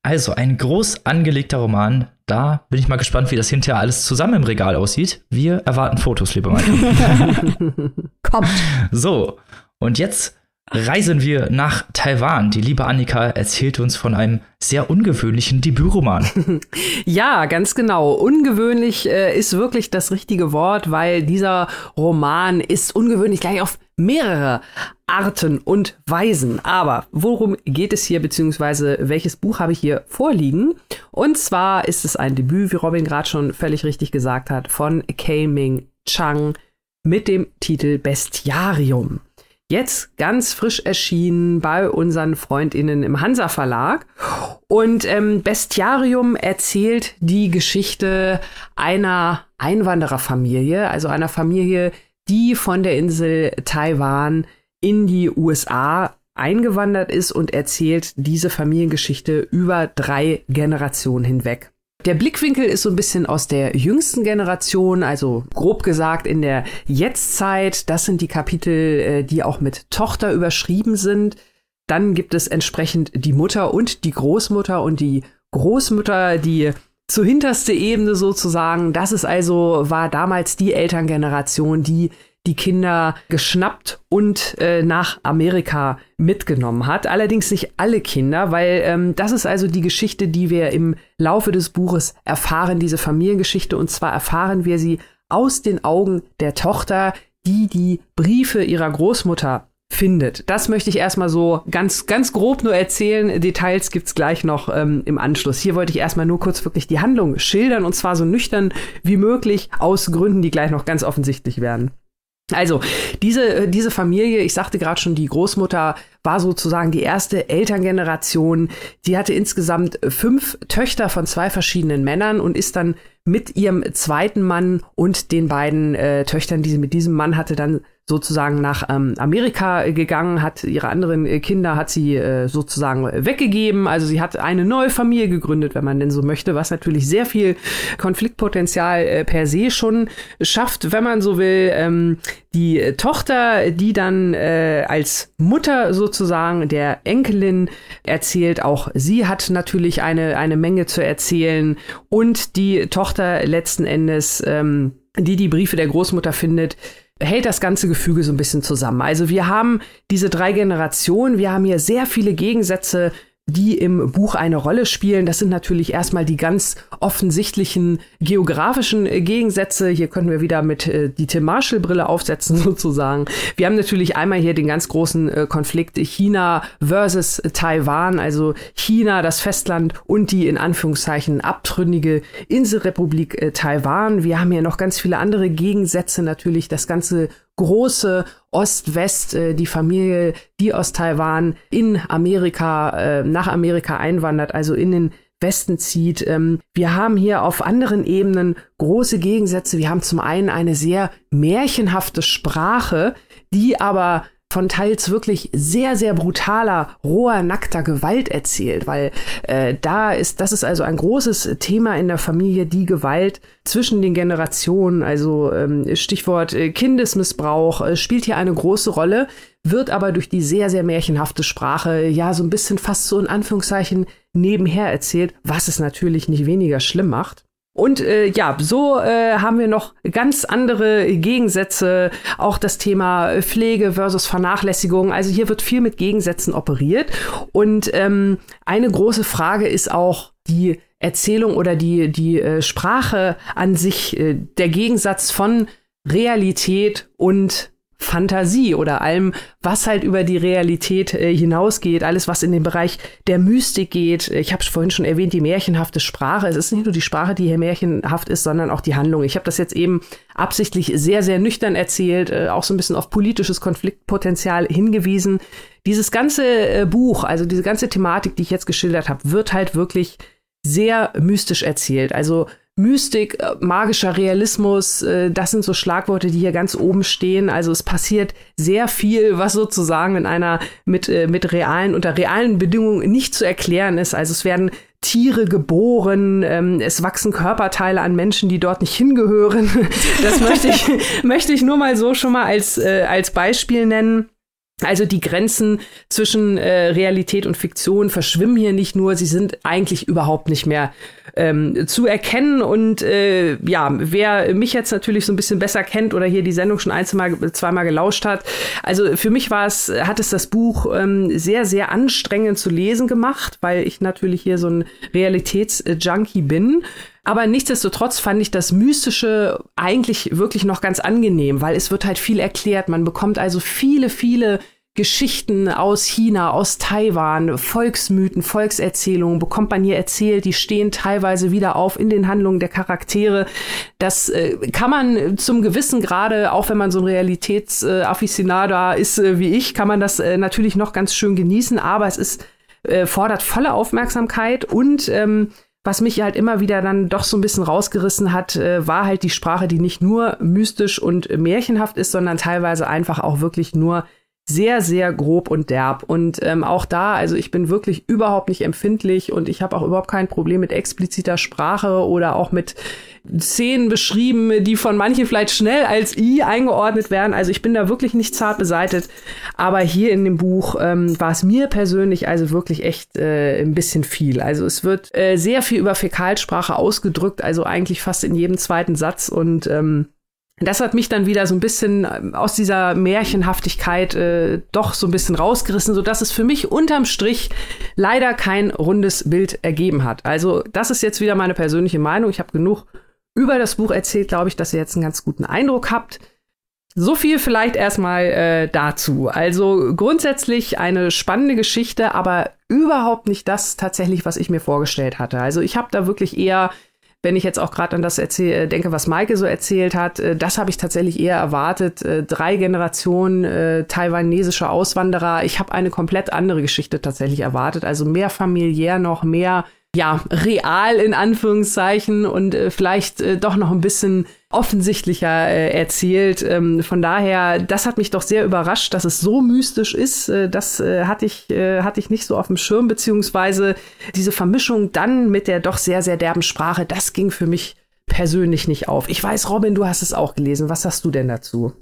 Also ein groß angelegter Roman. Da bin ich mal gespannt, wie das hinterher alles zusammen im Regal aussieht. Wir erwarten Fotos, liebe Maike. Kommt. So, und jetzt reisen wir nach Taiwan. Die liebe Annika erzählt uns von einem sehr ungewöhnlichen Debütroman. ja, ganz genau. Ungewöhnlich äh, ist wirklich das richtige Wort, weil dieser Roman ist ungewöhnlich gleich auf mehrere Arten und Weisen. Aber worum geht es hier, beziehungsweise welches Buch habe ich hier vorliegen? Und zwar ist es ein Debüt, wie Robin gerade schon völlig richtig gesagt hat, von Kei Ming Chang mit dem Titel Bestiarium. Jetzt ganz frisch erschienen bei unseren Freundinnen im Hansa Verlag. Und ähm, Bestiarium erzählt die Geschichte einer Einwandererfamilie, also einer Familie, die von der Insel Taiwan in die USA eingewandert ist und erzählt diese Familiengeschichte über drei Generationen hinweg. Der Blickwinkel ist so ein bisschen aus der jüngsten Generation, also grob gesagt in der Jetztzeit. Das sind die Kapitel, äh, die auch mit Tochter überschrieben sind. Dann gibt es entsprechend die Mutter und die Großmutter und die Großmutter, die zur hinterste Ebene sozusagen. Das ist also, war damals die Elterngeneration, die die Kinder geschnappt und äh, nach Amerika mitgenommen hat. Allerdings nicht alle Kinder, weil ähm, das ist also die Geschichte, die wir im Laufe des Buches erfahren, diese Familiengeschichte. Und zwar erfahren wir sie aus den Augen der Tochter, die die Briefe ihrer Großmutter findet. Das möchte ich erstmal so ganz, ganz grob nur erzählen. Details gibt's gleich noch ähm, im Anschluss. Hier wollte ich erstmal nur kurz wirklich die Handlung schildern und zwar so nüchtern wie möglich aus Gründen, die gleich noch ganz offensichtlich werden. Also, diese, diese Familie, ich sagte gerade schon, die Großmutter war sozusagen die erste Elterngeneration. Die hatte insgesamt fünf Töchter von zwei verschiedenen Männern und ist dann mit ihrem zweiten Mann und den beiden äh, Töchtern, die sie mit diesem Mann hatte, dann sozusagen nach ähm, Amerika gegangen, hat ihre anderen äh, Kinder hat sie äh, sozusagen weggegeben. Also sie hat eine neue Familie gegründet, wenn man denn so möchte, was natürlich sehr viel Konfliktpotenzial äh, per se schon schafft, wenn man so will. Ähm, die Tochter, die dann äh, als Mutter sozusagen der Enkelin erzählt, auch sie hat natürlich eine, eine Menge zu erzählen. Und die Tochter letzten Endes, ähm, die die Briefe der Großmutter findet, hält das ganze Gefüge so ein bisschen zusammen. Also wir haben diese drei Generationen, wir haben hier sehr viele Gegensätze die im Buch eine Rolle spielen. Das sind natürlich erstmal die ganz offensichtlichen geografischen äh, Gegensätze. Hier können wir wieder mit äh, die Tim Marshall Brille aufsetzen sozusagen. Wir haben natürlich einmal hier den ganz großen äh, Konflikt China versus Taiwan, also China, das Festland und die in Anführungszeichen abtrünnige Inselrepublik äh, Taiwan. Wir haben hier noch ganz viele andere Gegensätze natürlich. Das ganze große Ost-West, äh, die Familie, die aus Taiwan in Amerika, äh, nach Amerika einwandert, also in den Westen zieht. Ähm, wir haben hier auf anderen Ebenen große Gegensätze. Wir haben zum einen eine sehr märchenhafte Sprache, die aber von teils wirklich sehr, sehr brutaler, roher, nackter Gewalt erzählt, weil äh, da ist, das ist also ein großes Thema in der Familie, die Gewalt zwischen den Generationen, also ähm, Stichwort äh, Kindesmissbrauch, äh, spielt hier eine große Rolle, wird aber durch die sehr, sehr märchenhafte Sprache ja so ein bisschen fast so in Anführungszeichen nebenher erzählt, was es natürlich nicht weniger schlimm macht. Und äh, ja, so äh, haben wir noch ganz andere Gegensätze, auch das Thema Pflege versus Vernachlässigung. Also hier wird viel mit Gegensätzen operiert. Und ähm, eine große Frage ist auch die Erzählung oder die, die äh, Sprache an sich, äh, der Gegensatz von Realität und Fantasie oder allem, was halt über die Realität äh, hinausgeht, alles, was in den Bereich der Mystik geht. Ich habe vorhin schon erwähnt, die märchenhafte Sprache. Es ist nicht nur die Sprache, die hier märchenhaft ist, sondern auch die Handlung. Ich habe das jetzt eben absichtlich sehr, sehr nüchtern erzählt, äh, auch so ein bisschen auf politisches Konfliktpotenzial hingewiesen. Dieses ganze äh, Buch, also diese ganze Thematik, die ich jetzt geschildert habe, wird halt wirklich sehr mystisch erzählt. Also Mystik, äh, magischer Realismus, äh, das sind so Schlagworte, die hier ganz oben stehen. Also es passiert sehr viel, was sozusagen in einer mit, äh, mit realen, unter realen Bedingungen nicht zu erklären ist. Also es werden Tiere geboren, ähm, es wachsen Körperteile an Menschen, die dort nicht hingehören. Das möchte ich, möchte ich nur mal so schon mal als, als Beispiel nennen. Also die Grenzen zwischen äh, Realität und Fiktion verschwimmen hier nicht nur, sie sind eigentlich überhaupt nicht mehr ähm, zu erkennen. Und äh, ja, wer mich jetzt natürlich so ein bisschen besser kennt oder hier die Sendung schon ein, zwei, zweimal gelauscht hat, also für mich war es, hat es das Buch ähm, sehr, sehr anstrengend zu lesen gemacht, weil ich natürlich hier so ein Realitätsjunkie bin. Aber nichtsdestotrotz fand ich das Mystische eigentlich wirklich noch ganz angenehm, weil es wird halt viel erklärt. Man bekommt also viele, viele Geschichten aus China, aus Taiwan, Volksmythen, Volkserzählungen bekommt man hier erzählt. Die stehen teilweise wieder auf in den Handlungen der Charaktere. Das äh, kann man zum gewissen Grade, auch wenn man so ein Realitätsafficionado ist äh, wie ich, kann man das äh, natürlich noch ganz schön genießen. Aber es ist äh, fordert volle Aufmerksamkeit und ähm, was mich halt immer wieder dann doch so ein bisschen rausgerissen hat, äh, war halt die Sprache, die nicht nur mystisch und märchenhaft ist, sondern teilweise einfach auch wirklich nur sehr, sehr grob und derb. Und ähm, auch da, also ich bin wirklich überhaupt nicht empfindlich und ich habe auch überhaupt kein Problem mit expliziter Sprache oder auch mit Szenen beschrieben, die von manchen vielleicht schnell als I eingeordnet werden. Also ich bin da wirklich nicht zart beseitet. Aber hier in dem Buch ähm, war es mir persönlich also wirklich echt äh, ein bisschen viel. Also es wird äh, sehr viel über Fäkalsprache ausgedrückt, also eigentlich fast in jedem zweiten Satz und ähm, das hat mich dann wieder so ein bisschen ähm, aus dieser Märchenhaftigkeit äh, doch so ein bisschen rausgerissen, so dass es für mich unterm Strich leider kein rundes Bild ergeben hat. Also das ist jetzt wieder meine persönliche Meinung. Ich habe genug über das Buch erzählt, glaube ich, dass ihr jetzt einen ganz guten Eindruck habt. So viel vielleicht erstmal äh, dazu. Also grundsätzlich eine spannende Geschichte, aber überhaupt nicht das tatsächlich, was ich mir vorgestellt hatte. Also ich habe da wirklich eher wenn ich jetzt auch gerade an das erzähl, äh, denke, was Maike so erzählt hat, äh, das habe ich tatsächlich eher erwartet. Äh, drei Generationen äh, taiwanesischer Auswanderer. Ich habe eine komplett andere Geschichte tatsächlich erwartet. Also mehr familiär noch, mehr ja, real in Anführungszeichen und äh, vielleicht äh, doch noch ein bisschen offensichtlicher äh, erzählt. Ähm, von daher, das hat mich doch sehr überrascht, dass es so mystisch ist. Äh, das äh, hatte ich äh, hatte ich nicht so auf dem Schirm, beziehungsweise diese Vermischung dann mit der doch sehr sehr derben Sprache, das ging für mich persönlich nicht auf. Ich weiß, Robin, du hast es auch gelesen. Was sagst du denn dazu?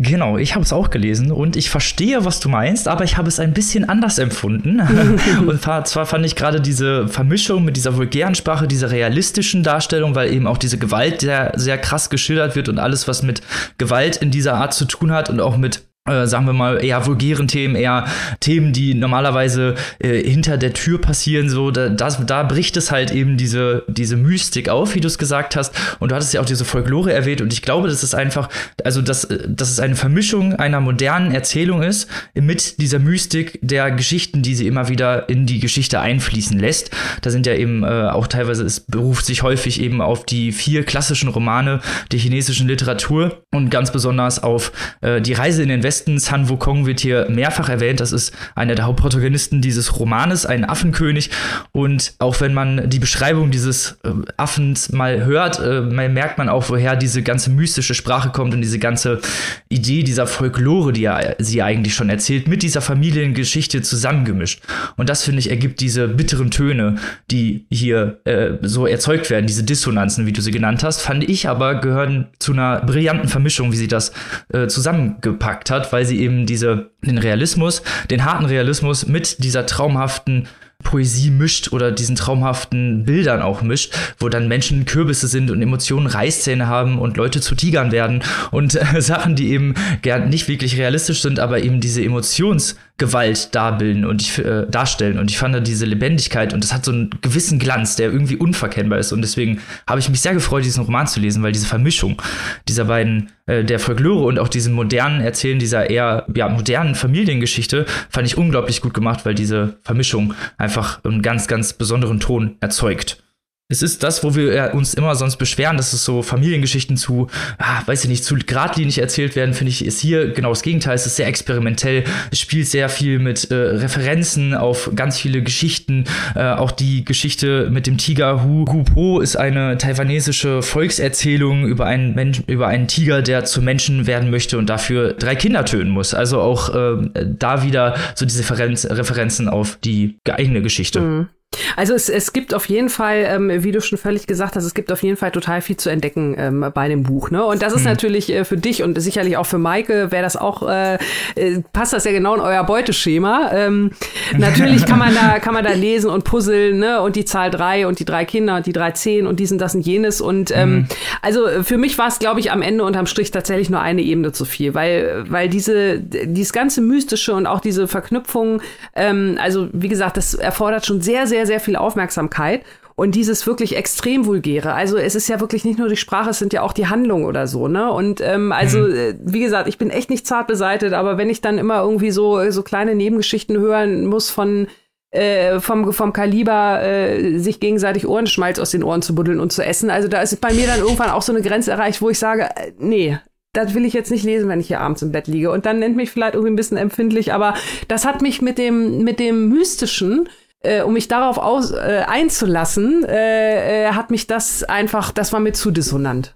Genau, ich habe es auch gelesen und ich verstehe, was du meinst, aber ich habe es ein bisschen anders empfunden. und zwar fand ich gerade diese Vermischung mit dieser vulgären Sprache, dieser realistischen Darstellung, weil eben auch diese Gewalt sehr, sehr krass geschildert wird und alles, was mit Gewalt in dieser Art zu tun hat und auch mit äh, sagen wir mal, eher vulgären Themen, eher Themen, die normalerweise äh, hinter der Tür passieren, so, da, das, da bricht es halt eben diese, diese Mystik auf, wie du es gesagt hast. Und du hattest ja auch diese Folklore erwähnt und ich glaube, das ist einfach, also, dass, dass es eine Vermischung einer modernen Erzählung ist mit dieser Mystik der Geschichten, die sie immer wieder in die Geschichte einfließen lässt. Da sind ja eben äh, auch teilweise, es beruft sich häufig eben auf die vier klassischen Romane der chinesischen Literatur und ganz besonders auf äh, die Reise in den Westen Westen. Sun Wukong wird hier mehrfach erwähnt. Das ist einer der Hauptprotagonisten dieses Romanes, ein Affenkönig. Und auch wenn man die Beschreibung dieses äh, Affens mal hört, äh, merkt man auch, woher diese ganze mystische Sprache kommt und diese ganze Idee dieser Folklore, die er sie eigentlich schon erzählt, mit dieser Familiengeschichte zusammengemischt. Und das, finde ich, ergibt diese bitteren Töne, die hier äh, so erzeugt werden, diese Dissonanzen, wie du sie genannt hast, fand ich aber gehören zu einer brillanten Vermischung, wie sie das äh, zusammengepackt hat hat, weil sie eben diese, den Realismus, den harten Realismus mit dieser traumhaften Poesie mischt oder diesen traumhaften Bildern auch mischt, wo dann Menschen Kürbisse sind und Emotionen Reißzähne haben und Leute zu Tigern werden und äh, Sachen, die eben gern nicht wirklich realistisch sind, aber eben diese Emotions Gewalt darbilden und ich, äh, darstellen. Und ich fand diese Lebendigkeit und das hat so einen gewissen Glanz, der irgendwie unverkennbar ist. Und deswegen habe ich mich sehr gefreut, diesen Roman zu lesen, weil diese Vermischung dieser beiden, äh, der Folklore und auch diesen modernen Erzählen dieser eher ja, modernen Familiengeschichte, fand ich unglaublich gut gemacht, weil diese Vermischung einfach einen ganz, ganz besonderen Ton erzeugt es ist das, wo wir uns immer sonst beschweren, dass es so Familiengeschichten zu, ah, weiß ich nicht, zu geradlinig erzählt werden, finde ich, ist hier genau das Gegenteil. Es ist sehr experimentell. Es spielt sehr viel mit äh, Referenzen auf ganz viele Geschichten. Äh, auch die Geschichte mit dem Tiger Hu, Hu Po ist eine taiwanesische Volkserzählung über einen Mensch, über einen Tiger, der zu Menschen werden möchte und dafür drei Kinder töten muss. Also auch äh, da wieder so diese Referenz, Referenzen auf die eigene Geschichte. Mhm. Also es, es gibt auf jeden Fall, ähm, wie du schon völlig gesagt hast, es gibt auf jeden Fall total viel zu entdecken ähm, bei dem Buch. Ne? Und das ist hm. natürlich äh, für dich und sicherlich auch für Maike, wäre das auch, äh, äh, passt das ja genau in euer Beuteschema. Ähm, natürlich kann man da, kann man da lesen und puzzeln, ne? Und die Zahl drei und die drei Kinder und die drei zehn und diesen, das und jenes. Und ähm, hm. also für mich war es, glaube ich, am Ende unterm Strich tatsächlich nur eine Ebene zu viel, weil, weil diese, dieses ganze Mystische und auch diese Verknüpfung, ähm, also wie gesagt, das erfordert schon sehr, sehr, sehr viel Aufmerksamkeit. Und dieses wirklich extrem vulgäre, also es ist ja wirklich nicht nur die Sprache, es sind ja auch die Handlungen oder so, ne? Und ähm, also, mhm. Äh, wie gesagt, ich bin echt nicht zart beseitet, aber wenn ich dann immer irgendwie so, so kleine Nebengeschichten hören muss von äh, vom, vom Kaliber, äh, sich gegenseitig Ohrenschmalz aus den Ohren zu buddeln und zu essen. Also da ist bei mir dann irgendwann auch so eine Grenze erreicht, wo ich sage, äh, nee, das will ich jetzt nicht lesen, wenn ich hier abends im Bett liege. Und dann nennt mich vielleicht irgendwie ein bisschen empfindlich, aber das hat mich mit dem, mit dem Mystischen, äh, um mich darauf aus, äh, einzulassen, äh, äh, hat mich das einfach, das war mir zu dissonant.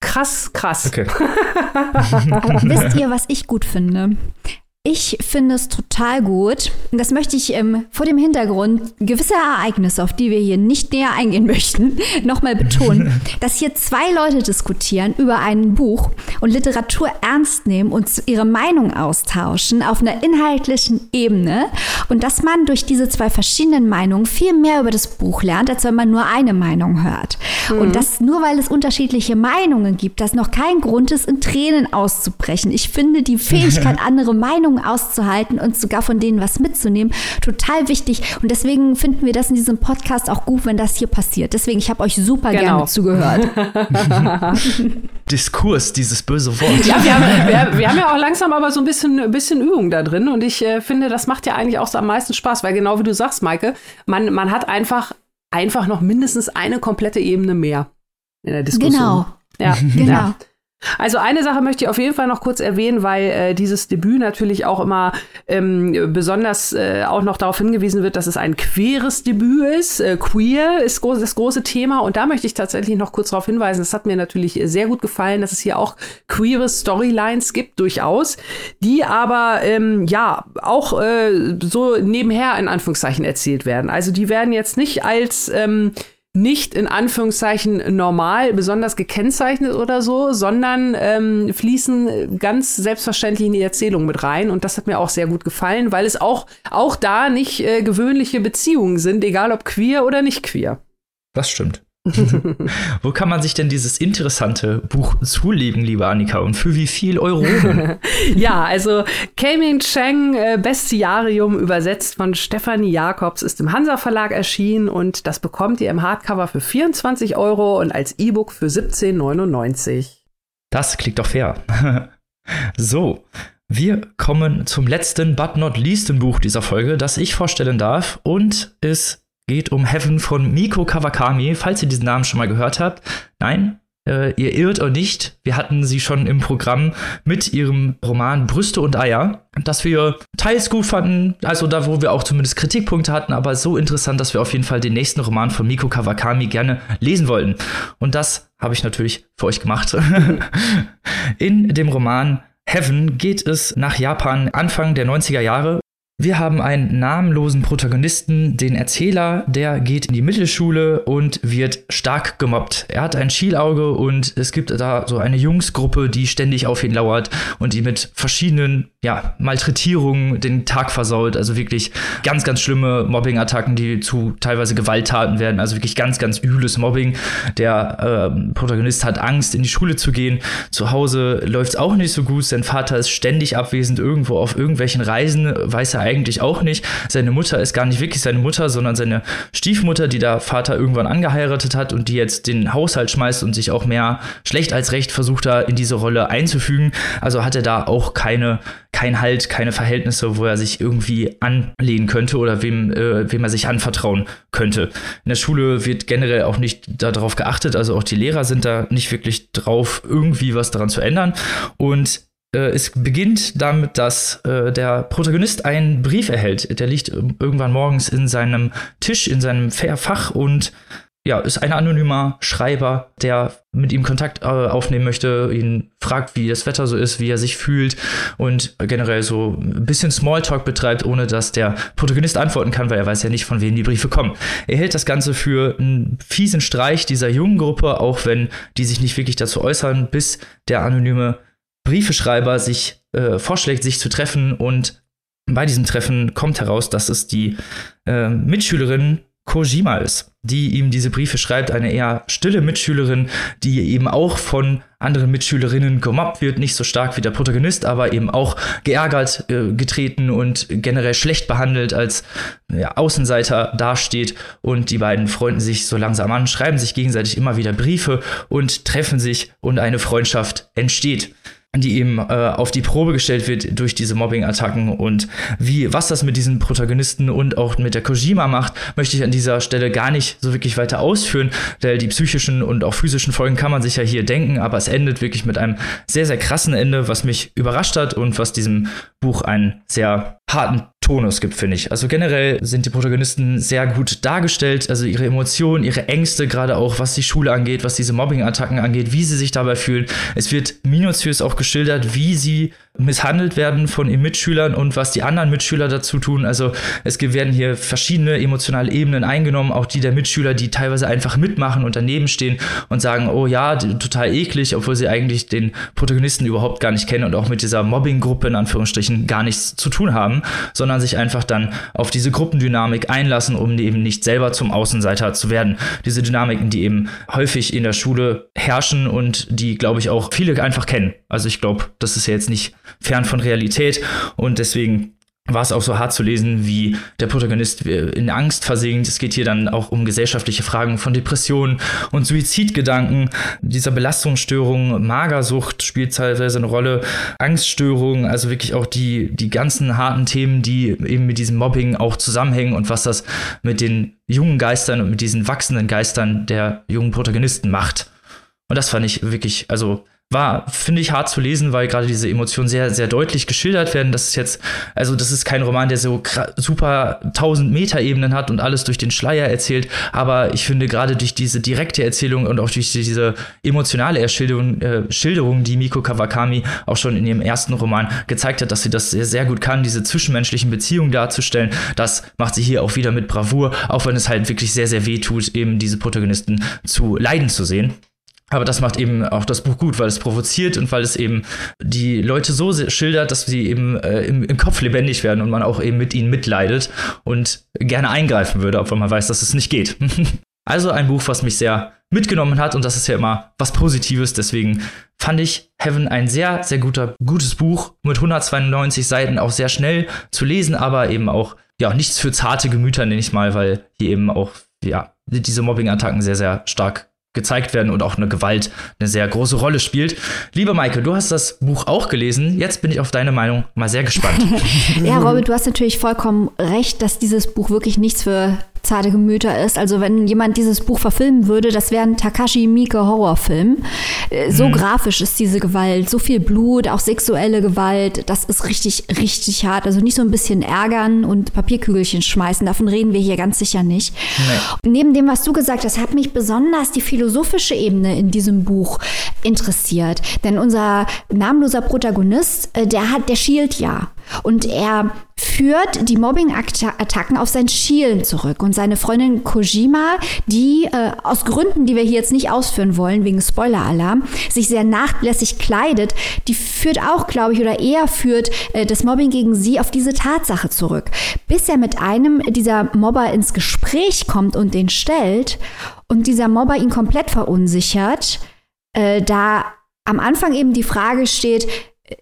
Krass, krass. Okay. Wisst ihr, was ich gut finde? Ich finde es total gut. Und das möchte ich ähm, vor dem Hintergrund gewisser Ereignisse, auf die wir hier nicht näher eingehen möchten, nochmal betonen, dass hier zwei Leute diskutieren über ein Buch und Literatur ernst nehmen und ihre Meinung austauschen auf einer inhaltlichen Ebene und dass man durch diese zwei verschiedenen Meinungen viel mehr über das Buch lernt, als wenn man nur eine Meinung hört. Mhm. Und dass nur weil es unterschiedliche Meinungen gibt, das noch kein Grund ist, in Tränen auszubrechen. Ich finde die Fähigkeit, andere Meinungen auszuhalten und sogar von denen was mitzunehmen, total wichtig. Und deswegen finden wir das in diesem Podcast auch gut, wenn das hier passiert. Deswegen, ich habe euch super genau. gerne zugehört. Diskurs, dieses böse Wort. Ja, wir haben, wir, wir haben, ja auch langsam aber so ein bisschen, ein bisschen Übung da drin. Und ich äh, finde, das macht ja eigentlich auch so am meisten Spaß, weil genau wie du sagst, Maike, man, man hat einfach, einfach noch mindestens eine komplette Ebene mehr in der Diskussion. Genau. Ja, genau. Ja. Also eine Sache möchte ich auf jeden Fall noch kurz erwähnen, weil äh, dieses Debüt natürlich auch immer ähm, besonders äh, auch noch darauf hingewiesen wird, dass es ein queeres Debüt ist. Äh, queer ist groß, das große Thema und da möchte ich tatsächlich noch kurz darauf hinweisen. Es hat mir natürlich sehr gut gefallen, dass es hier auch queere Storylines gibt, durchaus, die aber ähm, ja auch äh, so nebenher in Anführungszeichen erzählt werden. Also die werden jetzt nicht als ähm, nicht in Anführungszeichen normal besonders gekennzeichnet oder so, sondern ähm, fließen ganz selbstverständlich in die Erzählung mit rein. Und das hat mir auch sehr gut gefallen, weil es auch, auch da nicht äh, gewöhnliche Beziehungen sind, egal ob queer oder nicht queer. Das stimmt. Wo kann man sich denn dieses interessante Buch zulegen, liebe Annika? Und für wie viel Euro? ja, also Kaming Cheng, äh, Bestiarium, übersetzt von Stefanie Jakobs, ist im Hansa Verlag erschienen und das bekommt ihr im Hardcover für 24 Euro und als E-Book für 17,99. Das klingt doch fair. so, wir kommen zum letzten, but not leasten Buch dieser Folge, das ich vorstellen darf und es geht um Heaven von Miko Kawakami, falls ihr diesen Namen schon mal gehört habt. Nein, äh, ihr irrt oder nicht. Wir hatten sie schon im Programm mit ihrem Roman Brüste und Eier, das wir teils gut fanden, also da, wo wir auch zumindest Kritikpunkte hatten, aber so interessant, dass wir auf jeden Fall den nächsten Roman von Miko Kawakami gerne lesen wollten. Und das habe ich natürlich für euch gemacht. In dem Roman Heaven geht es nach Japan Anfang der 90er Jahre. Wir haben einen namenlosen Protagonisten, den Erzähler, der geht in die Mittelschule und wird stark gemobbt. Er hat ein Schielauge und es gibt da so eine Jungsgruppe, die ständig auf ihn lauert und die mit verschiedenen ja, Malträtierungen den Tag versaut. Also wirklich ganz, ganz schlimme Mobbing-Attacken, die zu teilweise Gewalttaten werden. Also wirklich ganz, ganz übles Mobbing. Der äh, Protagonist hat Angst, in die Schule zu gehen. Zu Hause läuft es auch nicht so gut. Sein Vater ist ständig abwesend irgendwo auf irgendwelchen Reisen, weiß er eigentlich auch nicht. Seine Mutter ist gar nicht wirklich seine Mutter, sondern seine Stiefmutter, die der Vater irgendwann angeheiratet hat und die jetzt den Haushalt schmeißt und sich auch mehr schlecht als recht versucht, da in diese Rolle einzufügen. Also hat er da auch keine, kein Halt, keine Verhältnisse, wo er sich irgendwie anlehnen könnte oder wem, äh, wem er sich anvertrauen könnte. In der Schule wird generell auch nicht darauf geachtet, also auch die Lehrer sind da nicht wirklich drauf, irgendwie was daran zu ändern. Und äh, es beginnt damit, dass äh, der Protagonist einen Brief erhält. Der liegt irgendwann morgens in seinem Tisch, in seinem Fach und ja, ist ein anonymer Schreiber, der mit ihm Kontakt äh, aufnehmen möchte, ihn fragt, wie das Wetter so ist, wie er sich fühlt und generell so ein bisschen Smalltalk betreibt, ohne dass der Protagonist antworten kann, weil er weiß ja nicht, von wem die Briefe kommen. Er hält das Ganze für einen fiesen Streich dieser jungen Gruppe, auch wenn die sich nicht wirklich dazu äußern, bis der anonyme Briefeschreiber sich äh, vorschlägt, sich zu treffen und bei diesem Treffen kommt heraus, dass es die äh, Mitschülerin Kojima ist, die ihm diese Briefe schreibt, eine eher stille Mitschülerin, die eben auch von anderen Mitschülerinnen gemobbt wird, nicht so stark wie der Protagonist, aber eben auch geärgert äh, getreten und generell schlecht behandelt als ja, Außenseiter dasteht. Und die beiden freunden sich so langsam an, schreiben sich gegenseitig immer wieder Briefe und treffen sich und eine Freundschaft entsteht die eben äh, auf die Probe gestellt wird durch diese Mobbing-Attacken und wie, was das mit diesen Protagonisten und auch mit der Kojima macht, möchte ich an dieser Stelle gar nicht so wirklich weiter ausführen, denn die psychischen und auch physischen Folgen kann man sich ja hier denken, aber es endet wirklich mit einem sehr, sehr krassen Ende, was mich überrascht hat und was diesem Buch einen sehr harten Tonus gibt, finde ich. Also generell sind die Protagonisten sehr gut dargestellt, also ihre Emotionen, ihre Ängste, gerade auch was die Schule angeht, was diese Mobbing-Attacken angeht, wie sie sich dabei fühlen. Es wird minutiös auch geschildert, wie sie misshandelt werden von ihren Mitschülern und was die anderen Mitschüler dazu tun. Also es werden hier verschiedene emotionale Ebenen eingenommen, auch die der Mitschüler, die teilweise einfach mitmachen und daneben stehen und sagen, oh ja, total eklig, obwohl sie eigentlich den Protagonisten überhaupt gar nicht kennen und auch mit dieser Mobbing-Gruppe in Anführungsstrichen gar nichts zu tun haben, sondern sich einfach dann auf diese Gruppendynamik einlassen, um eben nicht selber zum Außenseiter zu werden. Diese Dynamiken, die eben häufig in der Schule herrschen und die, glaube ich, auch viele einfach kennen. Also ich glaube, das ist ja jetzt nicht fern von Realität und deswegen war es auch so hart zu lesen, wie der Protagonist äh, in Angst versinkt. Es geht hier dann auch um gesellschaftliche Fragen von Depressionen und Suizidgedanken, dieser Belastungsstörung, Magersucht spielt teilweise eine Rolle, Angststörungen, also wirklich auch die, die ganzen harten Themen, die eben mit diesem Mobbing auch zusammenhängen und was das mit den jungen Geistern und mit diesen wachsenden Geistern der jungen Protagonisten macht. Und das fand ich wirklich, also war, finde ich, hart zu lesen, weil gerade diese Emotionen sehr, sehr deutlich geschildert werden. Das ist jetzt, also das ist kein Roman, der so super tausend Meter Ebenen hat und alles durch den Schleier erzählt. Aber ich finde gerade durch diese direkte Erzählung und auch durch diese emotionale Erschilderung, äh, Schilderung, die Miko Kawakami auch schon in ihrem ersten Roman gezeigt hat, dass sie das sehr, sehr gut kann, diese zwischenmenschlichen Beziehungen darzustellen. Das macht sie hier auch wieder mit Bravour, auch wenn es halt wirklich sehr, sehr weh tut, eben diese Protagonisten zu leiden zu sehen. Aber das macht eben auch das Buch gut, weil es provoziert und weil es eben die Leute so schildert, dass sie eben äh, im, im, Kopf lebendig werden und man auch eben mit ihnen mitleidet und gerne eingreifen würde, obwohl man weiß, dass es nicht geht. also ein Buch, was mich sehr mitgenommen hat und das ist ja immer was Positives. Deswegen fand ich Heaven ein sehr, sehr guter, gutes Buch mit 192 Seiten, auch sehr schnell zu lesen, aber eben auch ja nichts für zarte Gemüter, nenne ich mal, weil hier eben auch ja diese Mobbing-Attacken sehr, sehr stark gezeigt werden und auch eine Gewalt eine sehr große Rolle spielt. Liebe Maike, du hast das Buch auch gelesen. Jetzt bin ich auf deine Meinung mal sehr gespannt. ja, Robin, du hast natürlich vollkommen recht, dass dieses Buch wirklich nichts für zarte Gemüter ist. Also wenn jemand dieses Buch verfilmen würde, das wäre ein Takashi Miike Horrorfilm. Äh, so mhm. grafisch ist diese Gewalt, so viel Blut, auch sexuelle Gewalt, das ist richtig, richtig hart. Also nicht so ein bisschen ärgern und Papierkügelchen schmeißen, davon reden wir hier ganz sicher nicht. Nee. Neben dem, was du gesagt hast, hat mich besonders die philosophische Ebene in diesem Buch interessiert. Denn unser namenloser Protagonist, äh, der hat, der schielt ja. Und er führt die Mobbing-Attacken auf sein Schielen zurück. Und seine Freundin Kojima, die äh, aus Gründen, die wir hier jetzt nicht ausführen wollen, wegen Spoiler-Alarm, sich sehr nachlässig kleidet, die führt auch, glaube ich, oder eher führt äh, das Mobbing gegen sie auf diese Tatsache zurück. Bis er mit einem dieser Mobber ins Gespräch kommt und den stellt und dieser Mobber ihn komplett verunsichert, äh, da am Anfang eben die Frage steht,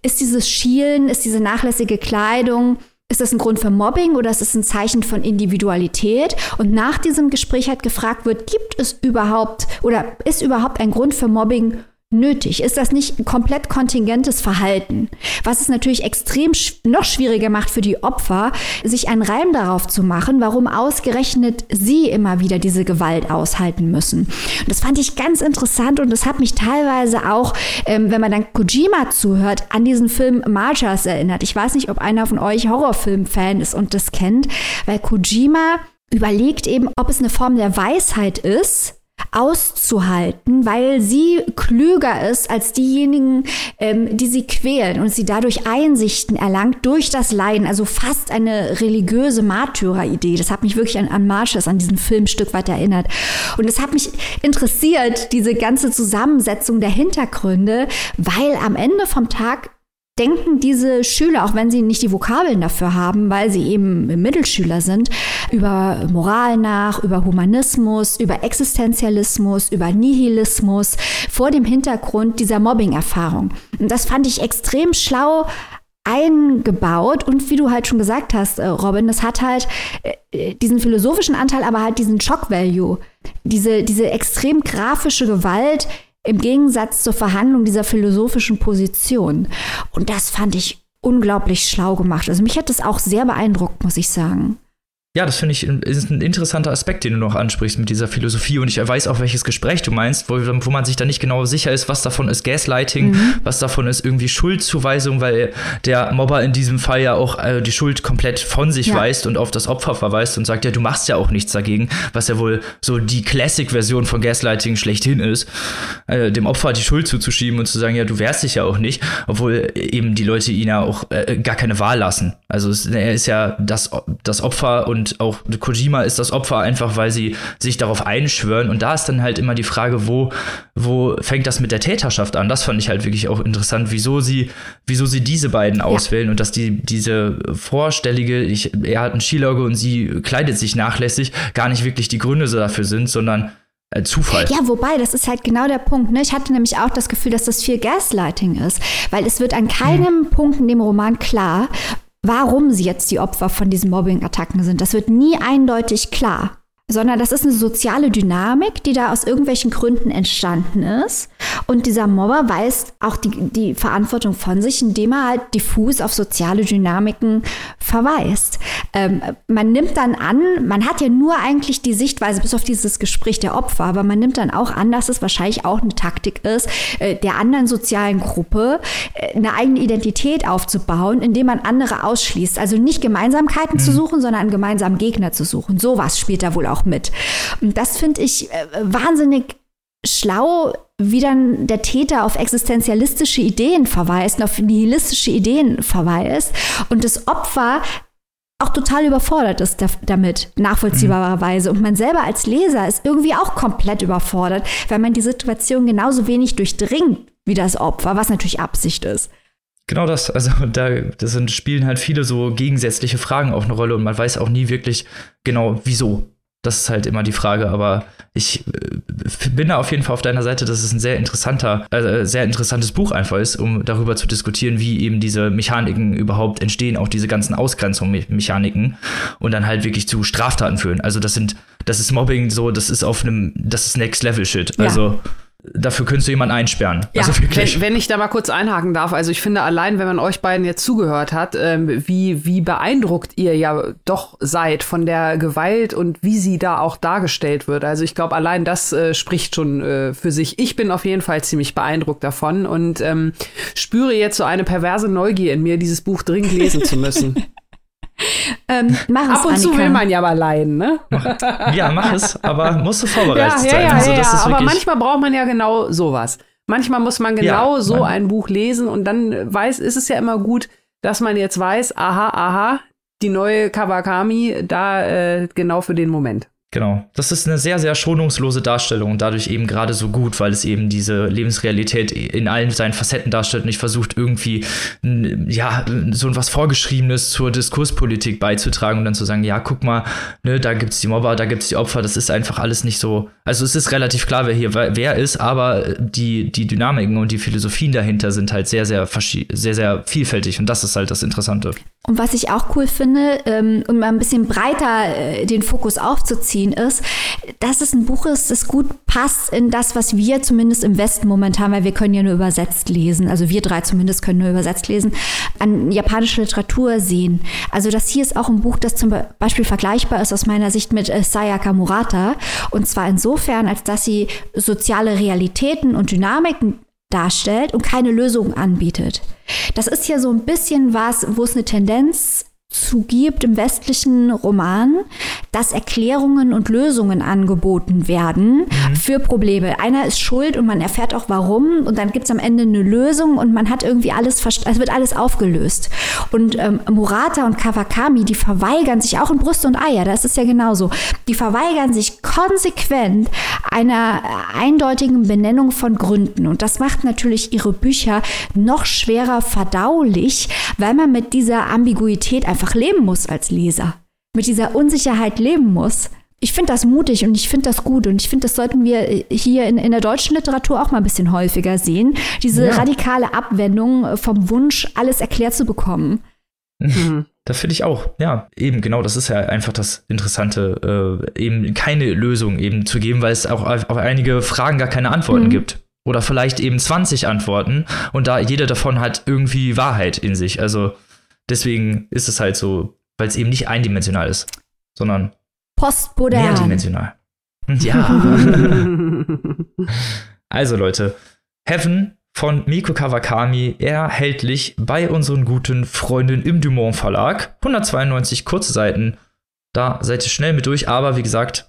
ist dieses Schielen, ist diese nachlässige Kleidung, ist das ein Grund für Mobbing oder ist es ein Zeichen von Individualität? Und nach diesem Gespräch halt gefragt wird, gibt es überhaupt oder ist überhaupt ein Grund für Mobbing nötig? Ist das nicht komplett kontingentes Verhalten? Was es natürlich extrem sch noch schwieriger macht für die Opfer, sich einen Reim darauf zu machen, warum ausgerechnet sie immer wieder diese Gewalt aushalten müssen. Und das fand ich ganz interessant und das hat mich teilweise auch, ähm, wenn man dann Kojima zuhört, an diesen Film Marchas erinnert. Ich weiß nicht, ob einer von euch Horrorfilm-Fan ist und das kennt, weil Kojima überlegt eben, ob es eine Form der Weisheit ist, auszuhalten, weil sie klüger ist als diejenigen, ähm, die sie quälen und sie dadurch Einsichten erlangt durch das Leiden, also fast eine religiöse Märtyrer-Idee. Das hat mich wirklich an, an Marshes, an diesen Film ein Stück weit erinnert. Und es hat mich interessiert, diese ganze Zusammensetzung der Hintergründe, weil am Ende vom Tag denken diese Schüler, auch wenn sie nicht die Vokabeln dafür haben, weil sie eben Mittelschüler sind, über Moral nach, über Humanismus, über Existenzialismus, über Nihilismus vor dem Hintergrund dieser Mobbing-Erfahrung. Und das fand ich extrem schlau eingebaut und wie du halt schon gesagt hast, äh, Robin, das hat halt äh, diesen philosophischen Anteil, aber halt diesen Shock-Value, diese, diese extrem grafische Gewalt, im Gegensatz zur Verhandlung dieser philosophischen Position. Und das fand ich unglaublich schlau gemacht. Also mich hat das auch sehr beeindruckt, muss ich sagen. Ja, das finde ich ist ein interessanter Aspekt, den du noch ansprichst mit dieser Philosophie. Und ich weiß auch, welches Gespräch du meinst, wo, wo man sich da nicht genau sicher ist, was davon ist Gaslighting, mhm. was davon ist irgendwie Schuldzuweisung, weil der Mobber in diesem Fall ja auch äh, die Schuld komplett von sich ja. weist und auf das Opfer verweist und sagt, ja, du machst ja auch nichts dagegen, was ja wohl so die Classic-Version von Gaslighting schlechthin ist, äh, dem Opfer die Schuld zuzuschieben und zu sagen, ja, du wehrst dich ja auch nicht, obwohl eben die Leute ihn ja auch äh, gar keine Wahl lassen. Also es, er ist ja das, das Opfer und und auch Kojima ist das Opfer einfach, weil sie sich darauf einschwören. Und da ist dann halt immer die Frage, wo, wo fängt das mit der Täterschaft an? Das fand ich halt wirklich auch interessant, wieso sie, wieso sie diese beiden auswählen und dass die, diese vorstellige, ich, er hat ein Skilauge und sie kleidet sich nachlässig, gar nicht wirklich die Gründe dafür sind, sondern äh, Zufall. Ja, wobei, das ist halt genau der Punkt. Ne? Ich hatte nämlich auch das Gefühl, dass das viel Gaslighting ist, weil es wird an keinem hm. Punkt in dem Roman klar, warum sie jetzt die Opfer von diesen Mobbing-Attacken sind. Das wird nie eindeutig klar sondern das ist eine soziale Dynamik, die da aus irgendwelchen Gründen entstanden ist. Und dieser Mobber weist auch die, die Verantwortung von sich, indem er halt diffus auf soziale Dynamiken verweist. Ähm, man nimmt dann an, man hat ja nur eigentlich die Sichtweise, bis auf dieses Gespräch der Opfer, aber man nimmt dann auch an, dass es wahrscheinlich auch eine Taktik ist, äh, der anderen sozialen Gruppe äh, eine eigene Identität aufzubauen, indem man andere ausschließt. Also nicht Gemeinsamkeiten mhm. zu suchen, sondern einen gemeinsamen Gegner zu suchen. Sowas spielt da wohl auch auch mit. Und das finde ich äh, wahnsinnig schlau, wie dann der Täter auf existenzialistische Ideen verweist, auf nihilistische Ideen verweist und das Opfer auch total überfordert ist damit, nachvollziehbarerweise. Und man selber als Leser ist irgendwie auch komplett überfordert, weil man die Situation genauso wenig durchdringt wie das Opfer, was natürlich Absicht ist. Genau das, also da das sind, spielen halt viele so gegensätzliche Fragen auch eine Rolle und man weiß auch nie wirklich genau, wieso. Das ist halt immer die Frage, aber ich äh, bin da auf jeden Fall auf deiner Seite, dass es ein sehr interessanter, äh, sehr interessantes Buch einfach ist, um darüber zu diskutieren, wie eben diese Mechaniken überhaupt entstehen, auch diese ganzen Ausgrenzungsmechaniken und dann halt wirklich zu Straftaten führen. Also das sind, das ist Mobbing so, das ist auf einem, das ist Next Level Shit. Ja. Also dafür könntest du jemanden einsperren. Ja, also wenn, wenn, ich da mal kurz einhaken darf, also ich finde allein, wenn man euch beiden jetzt zugehört hat, ähm, wie, wie beeindruckt ihr ja doch seid von der Gewalt und wie sie da auch dargestellt wird. Also ich glaube, allein das äh, spricht schon äh, für sich. Ich bin auf jeden Fall ziemlich beeindruckt davon und ähm, spüre jetzt so eine perverse Neugier in mir, dieses Buch dringend lesen zu müssen. Ähm, mach Ab und Annika. zu will man ja mal leiden, ne? Ja, mach es, aber musst du vorbereitet ja, sein. Ja, ja, also, ja, aber manchmal braucht man ja genau sowas. Manchmal muss man genau ja, so ein Buch lesen und dann weiß, ist es ja immer gut, dass man jetzt weiß, aha, aha, die neue Kawakami da äh, genau für den Moment. Genau. Das ist eine sehr, sehr schonungslose Darstellung und dadurch eben gerade so gut, weil es eben diese Lebensrealität in allen seinen Facetten darstellt und nicht versucht, irgendwie ja, so was Vorgeschriebenes zur Diskurspolitik beizutragen und dann zu sagen, ja, guck mal, ne, da gibt's die Mobber, da gibt's die Opfer, das ist einfach alles nicht so. Also es ist relativ klar, wer hier wer ist, aber die, die Dynamiken und die Philosophien dahinter sind halt sehr, sehr, sehr, sehr vielfältig und das ist halt das Interessante. Und was ich auch cool finde, ähm, um mal ein bisschen breiter äh, den Fokus aufzuziehen, ist, dass es ein Buch ist, das gut passt in das, was wir zumindest im Westen momentan, weil wir können ja nur übersetzt lesen, also wir drei zumindest können nur übersetzt lesen, an japanische Literatur sehen. Also das hier ist auch ein Buch, das zum Beispiel vergleichbar ist aus meiner Sicht mit äh, Sayaka Murata. Und zwar insofern, als dass sie soziale Realitäten und Dynamiken darstellt und keine Lösung anbietet. Das ist ja so ein bisschen was, wo es eine Tendenz zugibt im westlichen Roman, dass Erklärungen und Lösungen angeboten werden mhm. für Probleme. Einer ist schuld und man erfährt auch warum und dann gibt es am Ende eine Lösung und man hat irgendwie alles, es wird alles aufgelöst. Und ähm, Murata und Kawakami, die verweigern sich auch in Brüste und Eier, das ist ja genauso, die verweigern sich konsequent einer eindeutigen Benennung von Gründen. Und das macht natürlich ihre Bücher noch schwerer verdaulich, weil man mit dieser Ambiguität einfach leben muss als Leser. Mit dieser Unsicherheit leben muss. Ich finde das mutig und ich finde das gut und ich finde, das sollten wir hier in, in der deutschen Literatur auch mal ein bisschen häufiger sehen. Diese ja. radikale Abwendung vom Wunsch, alles erklärt zu bekommen. Mhm. Das finde ich auch. Ja, eben genau, das ist ja einfach das Interessante, äh, eben keine Lösung eben zu geben, weil es auch auf, auf einige Fragen gar keine Antworten mhm. gibt. Oder vielleicht eben 20 Antworten und da jede davon hat irgendwie Wahrheit in sich. Also deswegen ist es halt so, weil es eben nicht eindimensional ist, sondern postmodern. Mehrdimensional. Ja. also Leute, Heaven von Miko Kawakami erhältlich bei unseren guten Freunden im Dumont Verlag. 192 kurze Seiten. Da seid ihr schnell mit durch, aber wie gesagt,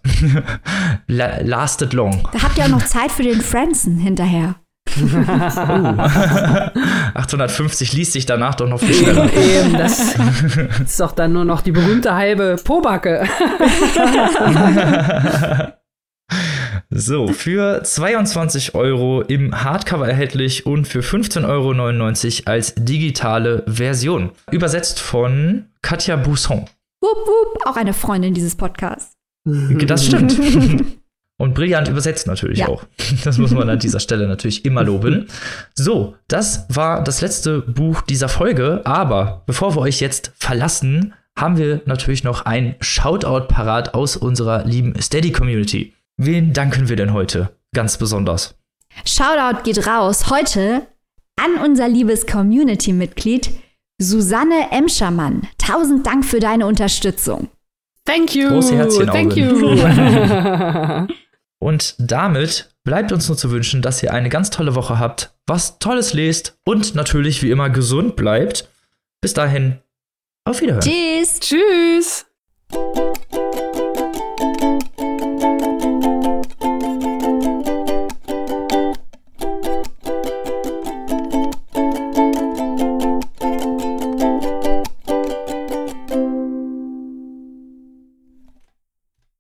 lasted long. Da habt ihr auch noch Zeit für den Franzen hinterher. 850 liest sich danach doch noch viel schneller. Eben, das ist doch dann nur noch die berühmte halbe Pobacke. so, für 22 Euro im Hardcover erhältlich und für 15,99 Euro als digitale Version. Übersetzt von Katja Bousson. Wupp, wupp, auch eine Freundin dieses Podcasts. Das stimmt. Und brillant übersetzt natürlich ja. auch. Das muss man an dieser Stelle natürlich immer loben. So, das war das letzte Buch dieser Folge. Aber bevor wir euch jetzt verlassen, haben wir natürlich noch ein Shoutout parat aus unserer lieben Steady-Community. Wen danken wir denn heute ganz besonders? Shoutout geht raus heute an unser liebes Community-Mitglied Susanne Emschermann. Tausend Dank für deine Unterstützung. Thank you. Große Herzchen Thank you. Und damit bleibt uns nur zu wünschen, dass ihr eine ganz tolle Woche habt, was Tolles lest und natürlich wie immer gesund bleibt. Bis dahin, auf Wiederhören. Tschüss. Tschüss.